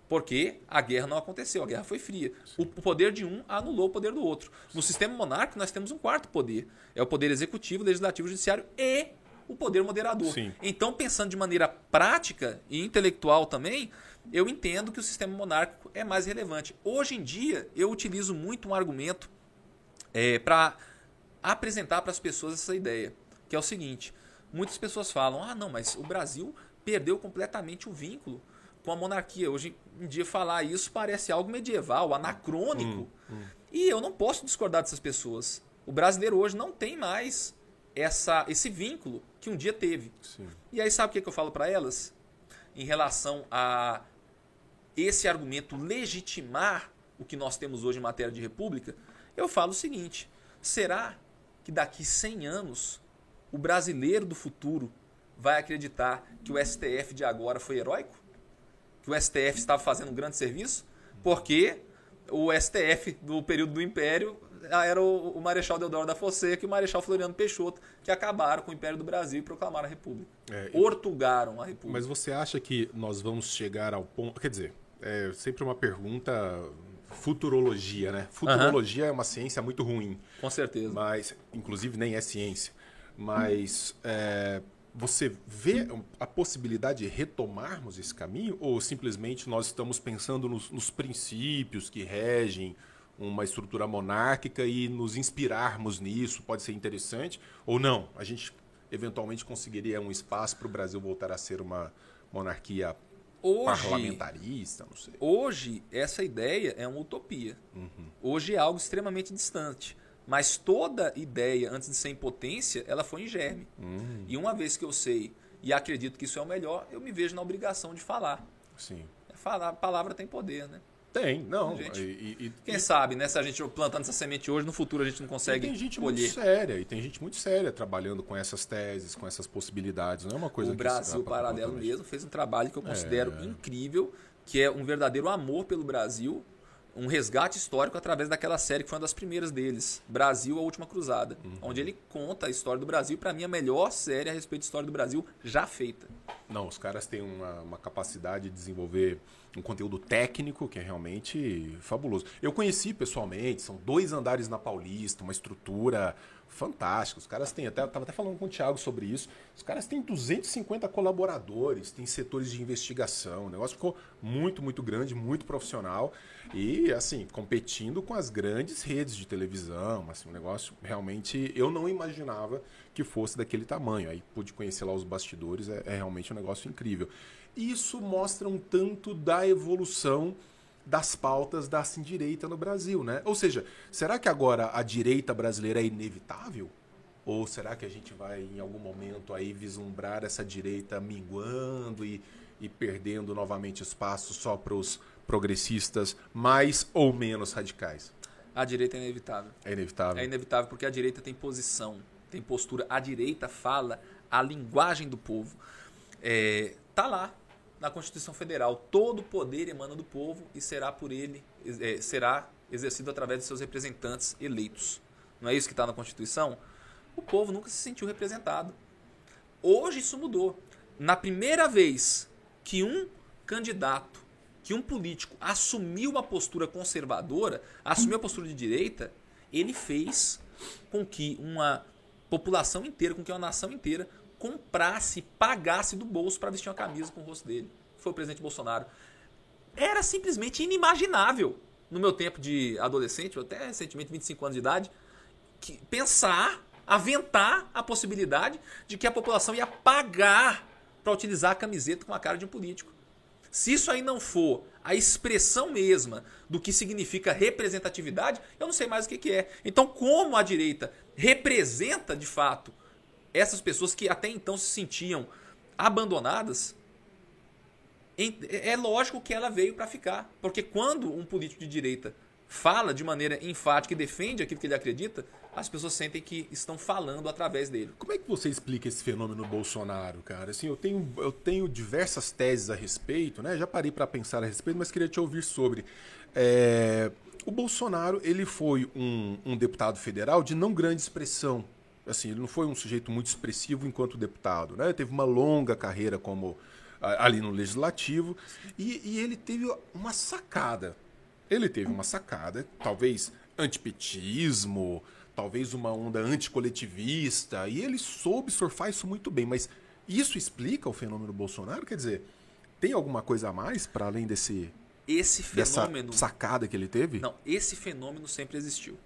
Porque a guerra não aconteceu, a guerra foi fria. O poder de um anulou o poder do outro. No sistema monárquico, nós temos um quarto poder: é o poder executivo, legislativo, judiciário e o poder moderador.
Sim.
Então, pensando de maneira prática e intelectual também, eu entendo que o sistema monárquico é mais relevante. Hoje em dia, eu utilizo muito um argumento para apresentar para as pessoas essa ideia, que é o seguinte: muitas pessoas falam, ah, não, mas o Brasil perdeu completamente o vínculo com a monarquia. Hoje em dia, falar isso parece algo medieval, anacrônico. E eu não posso discordar dessas pessoas. O brasileiro hoje não tem mais essa, esse vínculo que um dia teve.
Sim.
E aí, sabe o que, que eu falo para elas? Em relação a esse argumento legitimar o que nós temos hoje em matéria de república, eu falo o seguinte: será que daqui 100 anos o brasileiro do futuro vai acreditar que o STF de agora foi heróico? Que o STF estava fazendo um grande serviço? Porque o STF do período do Império era o, o Marechal Deodoro da Fonseca e o Marechal Floriano Peixoto, que acabaram com o Império do Brasil e proclamaram a República.
É,
Ortugaram a República.
Mas você acha que nós vamos chegar ao ponto. Quer dizer, é sempre uma pergunta. Futurologia, né? Futurologia é uma ciência muito ruim.
Com certeza.
Mas, inclusive, nem é ciência. Mas é, você vê a possibilidade de retomarmos esse caminho? Ou simplesmente nós estamos pensando nos, nos princípios que regem uma estrutura monárquica e nos inspirarmos nisso pode ser interessante? Ou não? A gente eventualmente conseguiria um espaço para o Brasil voltar a ser uma monarquia
Hoje,
parlamentarista, não sei.
hoje, essa ideia é uma utopia.
Uhum.
Hoje é algo extremamente distante. Mas toda ideia, antes de ser em potência, ela foi em germe.
Hum,
E uma vez que eu sei e acredito que isso é o melhor, eu me vejo na obrigação de falar.
sim.
Falar, a palavra tem poder, né?
Tem, não.
Gente,
e, e-
Quem
e-
sabe, né? Se a gente plantando essa semente hoje, no futuro a gente não consegue
tem gente
colher.
muito séria, e tem gente muito séria trabalhando com essas teses, com essas possibilidades. Não é uma coisa
o Brasil Paralelo mesmo fez um trabalho que eu considero
É.
incrível, que é um verdadeiro amor pelo Brasil, um resgate histórico através daquela série que foi uma das primeiras deles, Brasil, a Última Cruzada,
Uhum.
onde ele conta a história do Brasil, para mim a melhor série a respeito da história do Brasil já feita.
Não, os caras têm uma, uma capacidade de desenvolver um conteúdo técnico que é realmente fabuloso. Eu conheci pessoalmente, são dois andares na Paulista, uma estrutura fantástica. Os caras têm, até estava até falando com o Thiago sobre isso. Os caras têm 250 colaboradores, têm setores de investigação. O negócio ficou muito, muito grande, muito profissional e assim, competindo com as grandes redes de televisão, assim, um negócio realmente eu não imaginava que fosse daquele tamanho. Aí pude conhecer lá os bastidores, é, é realmente um negócio incrível. Isso mostra um tanto da evolução das pautas da assim, direita no Brasil, né? Ou seja, será que agora a direita brasileira é inevitável? Ou será que a gente vai em algum momento aí vislumbrar essa direita minguando e, e perdendo novamente espaço só para os progressistas mais ou menos radicais?
A direita é inevitável.
É inevitável.
É inevitável porque a direita tem posição, tem postura. A direita fala a linguagem do povo. É, tá lá na Constituição Federal. Todo poder emana do povo e será por ele, é, será exercido através de seus representantes eleitos. Não é isso que está na Constituição? O povo nunca se sentiu representado. Hoje isso mudou. Na primeira vez que um candidato, que um político assumiu uma postura conservadora, assumiu a postura de direita, ele fez com que uma população inteira, com que uma nação inteira comprasse, pagasse do bolso para vestir uma camisa com o rosto dele. Foi o presidente Bolsonaro. Era simplesmente inimaginável no meu tempo de adolescente, até recentemente 25 anos de idade, que pensar, aventar a possibilidade de que a população ia pagar para utilizar a camiseta com a cara de um político. Se isso aí não for a expressão mesma do que significa representatividade, eu não sei mais o que, que é. Então, como a direita representa de fato essas pessoas que até então se sentiam abandonadas, em- é lógico que ela veio para ficar. Porque quando um político de direita fala de maneira enfática e defende aquilo que ele acredita, as pessoas sentem que estão falando através dele.
Como é que você explica esse fenômeno Bolsonaro, cara? Assim, eu tenho, eu tenho diversas teses a respeito, né? Já parei para pensar a respeito, mas queria te ouvir sobre. É, O Bolsonaro, ele foi um, um deputado federal de não grande expressão. Assim, ele não foi um sujeito muito expressivo enquanto deputado, né? Teve uma longa carreira como ali no legislativo e, e ele teve uma sacada. Ele teve uma sacada, talvez antipetismo, talvez uma onda anticoletivista, e ele soube surfar isso muito bem. Mas isso explica o fenômeno Bolsonaro? Quer dizer, tem alguma coisa a mais para além desse
Esse
dessa
fenômeno.
sacada que ele teve?
Não, esse fenômeno sempre existiu.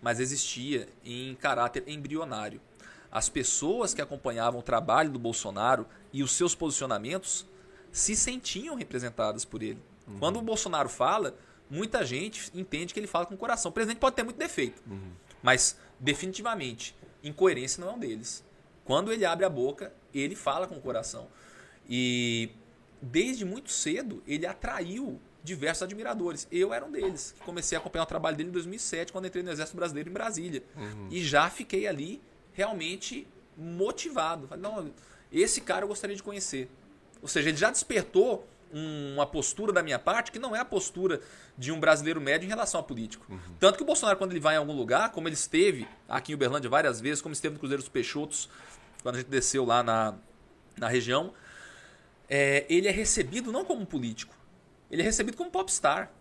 Mas existia em caráter embrionário. As pessoas que acompanhavam o trabalho do Bolsonaro e os seus posicionamentos se sentiam representadas por ele. Quando o Bolsonaro fala, muita gente entende que ele fala com o coração. O presidente pode ter muito defeito, mas definitivamente incoerência não é um deles. Quando ele abre a boca, ele fala com o coração. E desde muito cedo ele atraiu diversos admiradores. Eu era um deles. que Comecei a acompanhar o trabalho dele em 2007, quando entrei no Exército Brasileiro em Brasília. E já fiquei ali realmente motivado. Falei, não, esse cara eu gostaria de conhecer. Ou seja, ele já despertou um, uma postura da minha parte que não é a postura de um brasileiro médio em relação ao político. Uhum. Tanto que o Bolsonaro, quando ele vai em algum lugar, como ele esteve aqui em Uberlândia várias vezes, como esteve no Cruzeiro dos Peixotos, quando a gente desceu lá na, na região, é, ele é recebido não como um político, ele é recebido como popstar,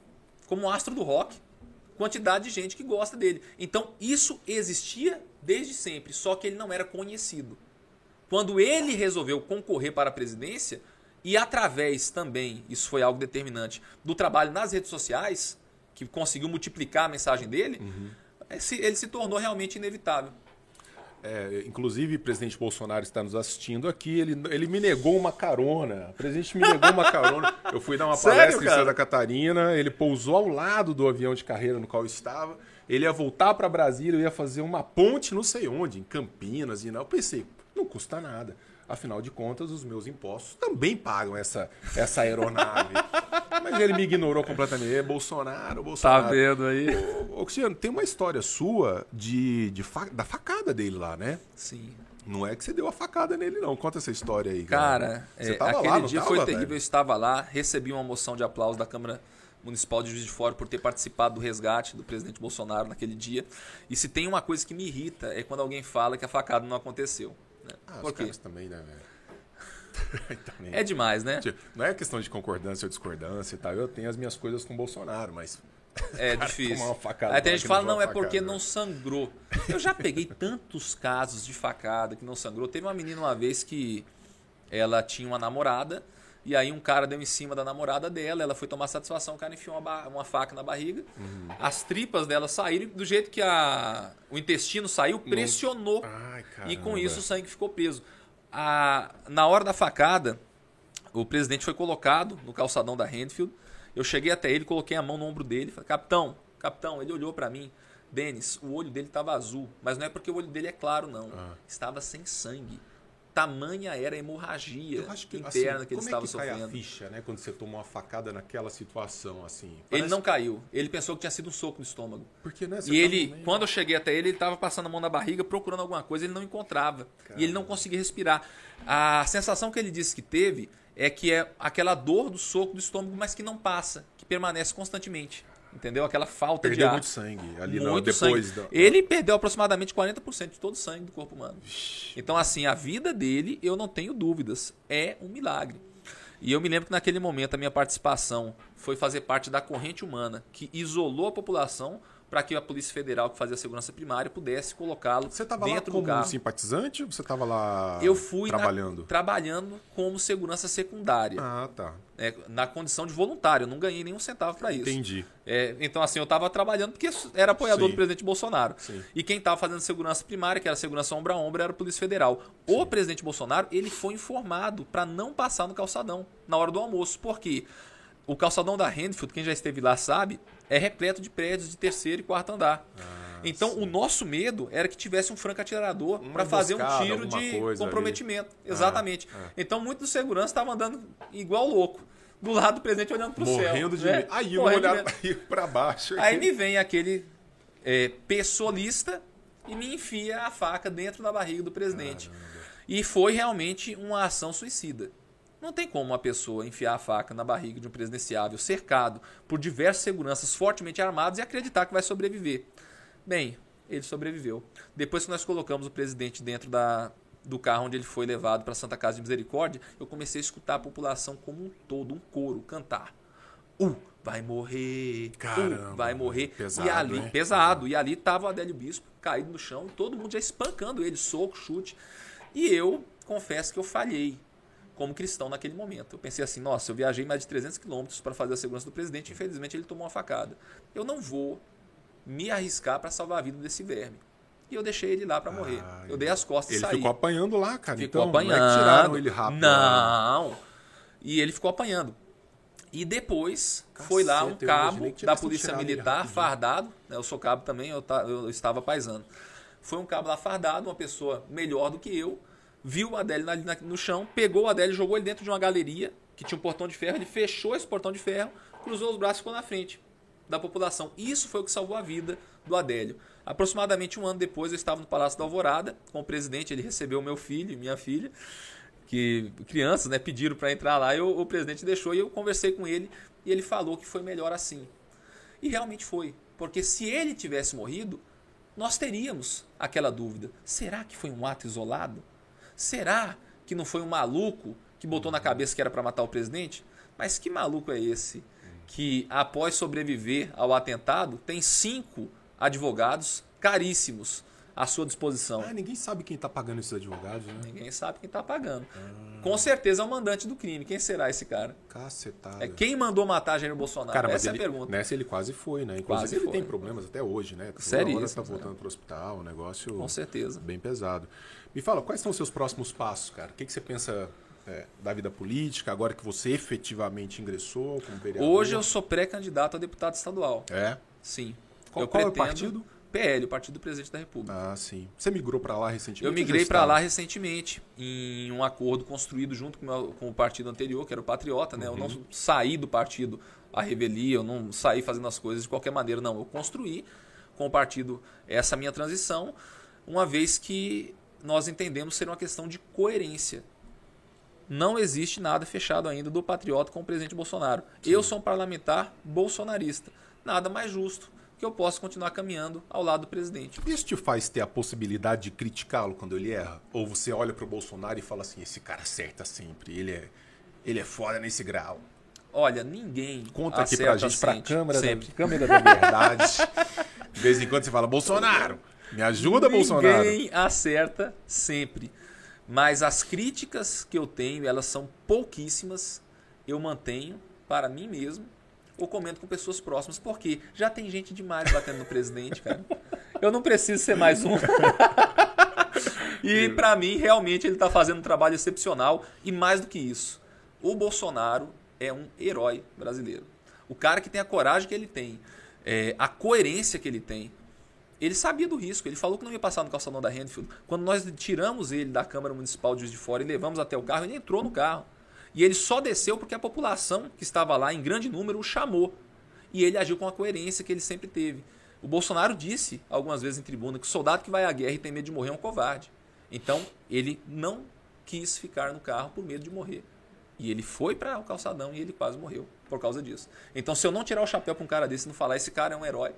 como astro do rock. Quantidade de gente que gosta dele. Então, isso existia desde sempre, só que ele não era conhecido. Quando ele resolveu concorrer para a presidência, e através também, isso foi algo determinante, do trabalho nas redes sociais, que conseguiu multiplicar a mensagem dele, uhum. ele se tornou realmente inevitável.
É, inclusive, o presidente Bolsonaro está nos assistindo aqui. Ele, ele me negou uma carona. O presidente me negou uma carona. Eu fui dar uma [laughs] Sério, palestra cara? em Santa Catarina. Ele pousou ao lado do avião de carreira no qual eu estava. Ele ia voltar para Brasília, eu ia fazer uma ponte, não sei onde, em Campinas e não. Eu pensei, não custa nada. Afinal de contas, os meus impostos também pagam essa, essa aeronave. [laughs] Mas ele me ignorou completamente. É Bolsonaro, Bolsonaro.
Tá vendo aí?
Ô, Oxiano, tem uma história sua de, de fa... da facada dele lá, né?
Sim.
Não é que você deu a facada nele, não. Conta essa história aí.
Cara, cara é, aquele lá, dia tava, foi terrível. Velho? Eu estava lá, recebi uma moção de aplauso da Câmara Municipal de Juiz de Fora por ter participado do resgate do presidente Bolsonaro naquele dia. E se tem uma coisa que me irrita é quando alguém fala que a facada não aconteceu.
Né? Ah, Por quê? também, né, velho? [laughs]
É demais, né?
Tipo, não é questão de concordância ou discordância e tal. Eu tenho as minhas coisas com o Bolsonaro, mas.
É [laughs] cara, difícil. Aí tem gente que fala, não, é porque não sangrou. Eu já peguei tantos casos de facada que não sangrou. Teve uma menina uma vez que ela tinha uma namorada e aí um cara deu em cima da namorada dela, ela foi tomar satisfação, o cara enfiou uma, uma faca na barriga. Uhum. As tripas dela saíram, do jeito que a, o intestino saiu, pressionou. Ai, e com isso o sangue ficou preso. A, na hora da facada, o presidente foi colocado no calçadão da Handfield. Eu cheguei até ele, coloquei a mão no ombro dele, falei, capitão, capitão, ele olhou para mim. Denis, o olho dele estava azul, mas não é porque o olho dele é claro, não. Ah. Estava sem sangue tamanha era a hemorragia que, interna assim, que ele estava é que sofrendo. Cai
a ficha, né, quando você tomou uma facada naquela situação assim.
Ele não caiu. Ele pensou que tinha sido um soco no estômago.
Porque né,
E ele, meio... quando eu cheguei até ele, ele estava passando a mão na barriga procurando alguma coisa, ele não encontrava Caramba. e ele não conseguia respirar. A sensação que ele disse que teve é que é aquela dor do soco do estômago, mas que não passa, que permanece constantemente. Entendeu? Aquela falta
perdeu
de ar.
muito sangue ali muito não, depois
sangue. Da... Ele perdeu aproximadamente 40% de todo o sangue do corpo humano. Então, assim, a vida dele, eu não tenho dúvidas, é um milagre. E eu me lembro que naquele momento a minha participação foi fazer parte da corrente humana que isolou a população para que a Polícia Federal, que fazia a segurança primária, pudesse colocá-lo dentro do carro. Você estava lá como
simpatizante ou você estava lá
Eu fui
trabalhando?
Na, trabalhando como segurança secundária.
Ah, tá.
É, na condição de voluntário, eu não ganhei nenhum centavo para isso.
Entendi.
É, então, assim, eu estava trabalhando porque era apoiador Sim. do presidente Bolsonaro. Sim. E quem estava fazendo segurança primária, que era segurança ombro a ombro, era a Polícia Federal. Sim. O presidente Bolsonaro, ele foi informado para não passar no calçadão na hora do almoço. Por quê? O calçadão da Handfield, quem já esteve lá sabe, é repleto de prédios de terceiro e quarto andar. Ah, então, sim. o nosso medo era que tivesse um franco atirador para fazer um tiro de comprometimento. Ali. Exatamente. Ah, ah. Então, muitos dos seguranças estavam andando igual louco. Do lado do presidente olhando para o céu.
Morrendo de né? Aí eu olhar [laughs] para baixo.
Aí me vem aquele é, pessoalista e me enfia a faca dentro da barriga do presidente. Caramba. E foi realmente uma ação suicida. Não tem como uma pessoa enfiar a faca na barriga de um presidenciável cercado por diversas seguranças fortemente armados e acreditar que vai sobreviver. Bem, ele sobreviveu. Depois que nós colocamos o presidente dentro da, do carro onde ele foi levado para Santa Casa de Misericórdia, eu comecei a escutar a população como um todo, um coro, cantar. Uh, vai morrer.
Caramba,
uh, vai morrer.
Pesado,
e ali,
né?
pesado. E ali estava o Adélio Bispo caído no chão, todo mundo já espancando ele, soco, chute. E eu confesso que eu falhei como cristão naquele momento. Eu pensei assim, nossa, eu viajei mais de 300 quilômetros para fazer a segurança do presidente, infelizmente ele tomou uma facada. Eu não vou me arriscar para salvar a vida desse verme. E eu deixei ele lá para morrer. Ah, eu dei as costas
e
saí.
Ele ficou apanhando lá, cara.
Ficou
então,
apanhando.
Não é tiraram ele rápido.
Não. Lá. E ele ficou apanhando. E depois Cacete, foi lá um cabo da polícia militar fardado. Né, eu sou cabo também, eu, eu estava paisando. Foi um cabo lá fardado, uma pessoa melhor do que eu viu o Adélio ali no chão, pegou o Adélio, jogou ele dentro de uma galeria que tinha um portão de ferro, ele fechou esse portão de ferro, cruzou os braços e ficou na frente da população. Isso foi o que salvou a vida do Adélio. Aproximadamente um ano depois, eu estava no Palácio da Alvorada com o presidente, ele recebeu meu filho e minha filha. que crianças né, pediram para entrar lá e o, o presidente deixou e eu conversei com ele e ele falou que foi melhor assim. E realmente foi. Porque se ele tivesse morrido, nós teríamos aquela dúvida: será que foi um ato isolado? Será que não foi um maluco que botou na cabeça que era para matar o presidente? Mas que maluco é esse que, após sobreviver ao atentado, tem cinco advogados caríssimos à sua disposição.
Ah, ninguém sabe quem está pagando esses advogados, né?
Ninguém sabe quem está pagando. Ah. Com certeza é o mandante do crime. Quem será esse cara?
Cacetada.
É quem mandou matar Jair Bolsonaro?
Cara,
Essa
ele,
é a pergunta.
Nessa ele quase foi, né? Inclusive quase ele foi. tem problemas até hoje, né?
Sério?
Agora está voltando para o hospital, um negócio
Com certeza.
bem pesado. Me fala, quais são os seus próximos passos, cara? O que, que você pensa é, da vida política, agora que você efetivamente ingressou como vereador?
Hoje eu sou pré-candidato a deputado estadual.
É?
Sim.
Qual,
eu
qual
pretendo...
é o partido?
PL, o Partido do Presidente da República.
Ah, sim. Você migrou para lá recentemente?
Eu migrei para lá recentemente, em um acordo construído junto com, meu, com, o partido anterior, que era o Patriota. Né? Uhum. Eu não saí do partido à revelia, eu não saí fazendo as coisas de qualquer maneira, não. Eu construí com o partido essa minha transição, uma vez que nós entendemos ser uma questão de coerência. Não existe nada fechado ainda do Patriota com o presidente Bolsonaro. Sim. Eu sou um parlamentar bolsonarista. Nada mais justo que eu possa continuar caminhando ao lado do presidente.
Isso te faz ter a possibilidade de criticá-lo quando ele erra? Ou você olha para o Bolsonaro e fala assim: esse cara acerta sempre, ele é, ele é foda nesse grau?
Olha, ninguém.
Conta aqui pra gente, pra sempre. Da, câmera da verdade. de vez em quando você fala: Bolsonaro, me ajuda,
ninguém
Bolsonaro.
Ninguém acerta sempre. Mas as críticas que eu tenho, elas são pouquíssimas. Eu mantenho para mim mesmo ou comento com pessoas próximas, porque já tem gente demais batendo no presidente, cara. Eu não preciso ser mais um. [laughs] e para mim, realmente, ele está fazendo um trabalho excepcional. E mais do que isso, o Bolsonaro é um herói brasileiro. O cara que tem a coragem que ele tem, é, a coerência que ele tem. Ele sabia do risco, ele falou que não ia passar no calçadão da Renfield. Quando nós tiramos ele da Câmara Municipal de Juiz de Fora e levamos até o carro, ele entrou no carro. E ele só desceu porque a população que estava lá em grande número o chamou. E ele agiu com a coerência que ele sempre teve. O Bolsonaro disse algumas vezes em tribuna que o soldado que vai à guerra e tem medo de morrer é um covarde. Então, ele não quis ficar no carro por medo de morrer. E ele foi para o calçadão e ele quase morreu por causa disso. Então, se eu não tirar o chapéu para um cara desse e não falar, esse cara é um herói.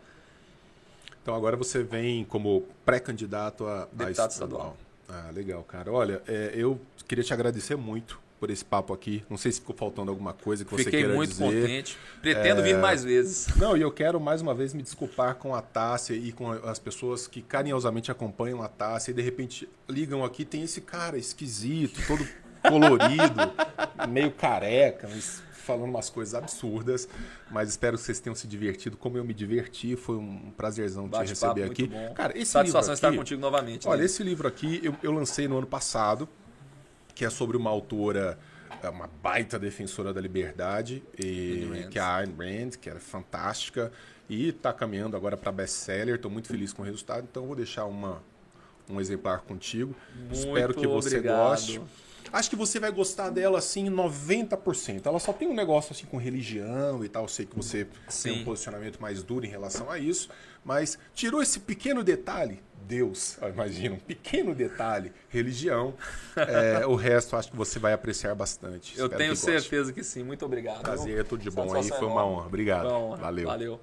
Então, agora você vem como pré-candidato a
deputado estadual.
Ah, legal, cara. Olha, é, eu queria te agradecer muito por esse papo aqui. Não sei se ficou faltando alguma coisa que você
Fiquei
queira
muito
dizer.
contente. Pretendo é... vir mais vezes.
Não, e eu quero mais uma vez me desculpar com a Tássia e com as pessoas que carinhosamente acompanham a Tássia e de repente ligam aqui, tem esse cara esquisito, todo [laughs] colorido, meio careca, falando umas coisas absurdas, mas espero que vocês tenham se divertido como eu me diverti. Foi um prazerzão te receber aqui.
Bom.
Cara, esse
Satisfação
livro aqui,
estar contigo novamente.
Olha,
né?
esse livro aqui eu, eu lancei no ano passado que é sobre uma autora, é uma baita defensora da liberdade, e, que é a Ayn Rand, que era fantástica, e está caminhando agora para best-seller. Estou muito feliz com o resultado, então vou deixar uma, um exemplar contigo.
Muito
Espero que você
obrigado.
goste. Acho que você vai gostar dela assim 90%. Ela só tem um negócio assim com religião e tal. Eu sei que você
Sim.
tem um posicionamento mais duro em relação a isso, mas tirou esse pequeno detalhe, Deus, [laughs] imagina, um pequeno detalhe, religião. É, o resto acho que você vai apreciar bastante.
Eu
Espero
tenho
que
certeza que sim. Muito obrigado.
Prazer, tudo de bom aí. Foi uma honra. Obrigado.
Uma honra.
Valeu.
Valeu.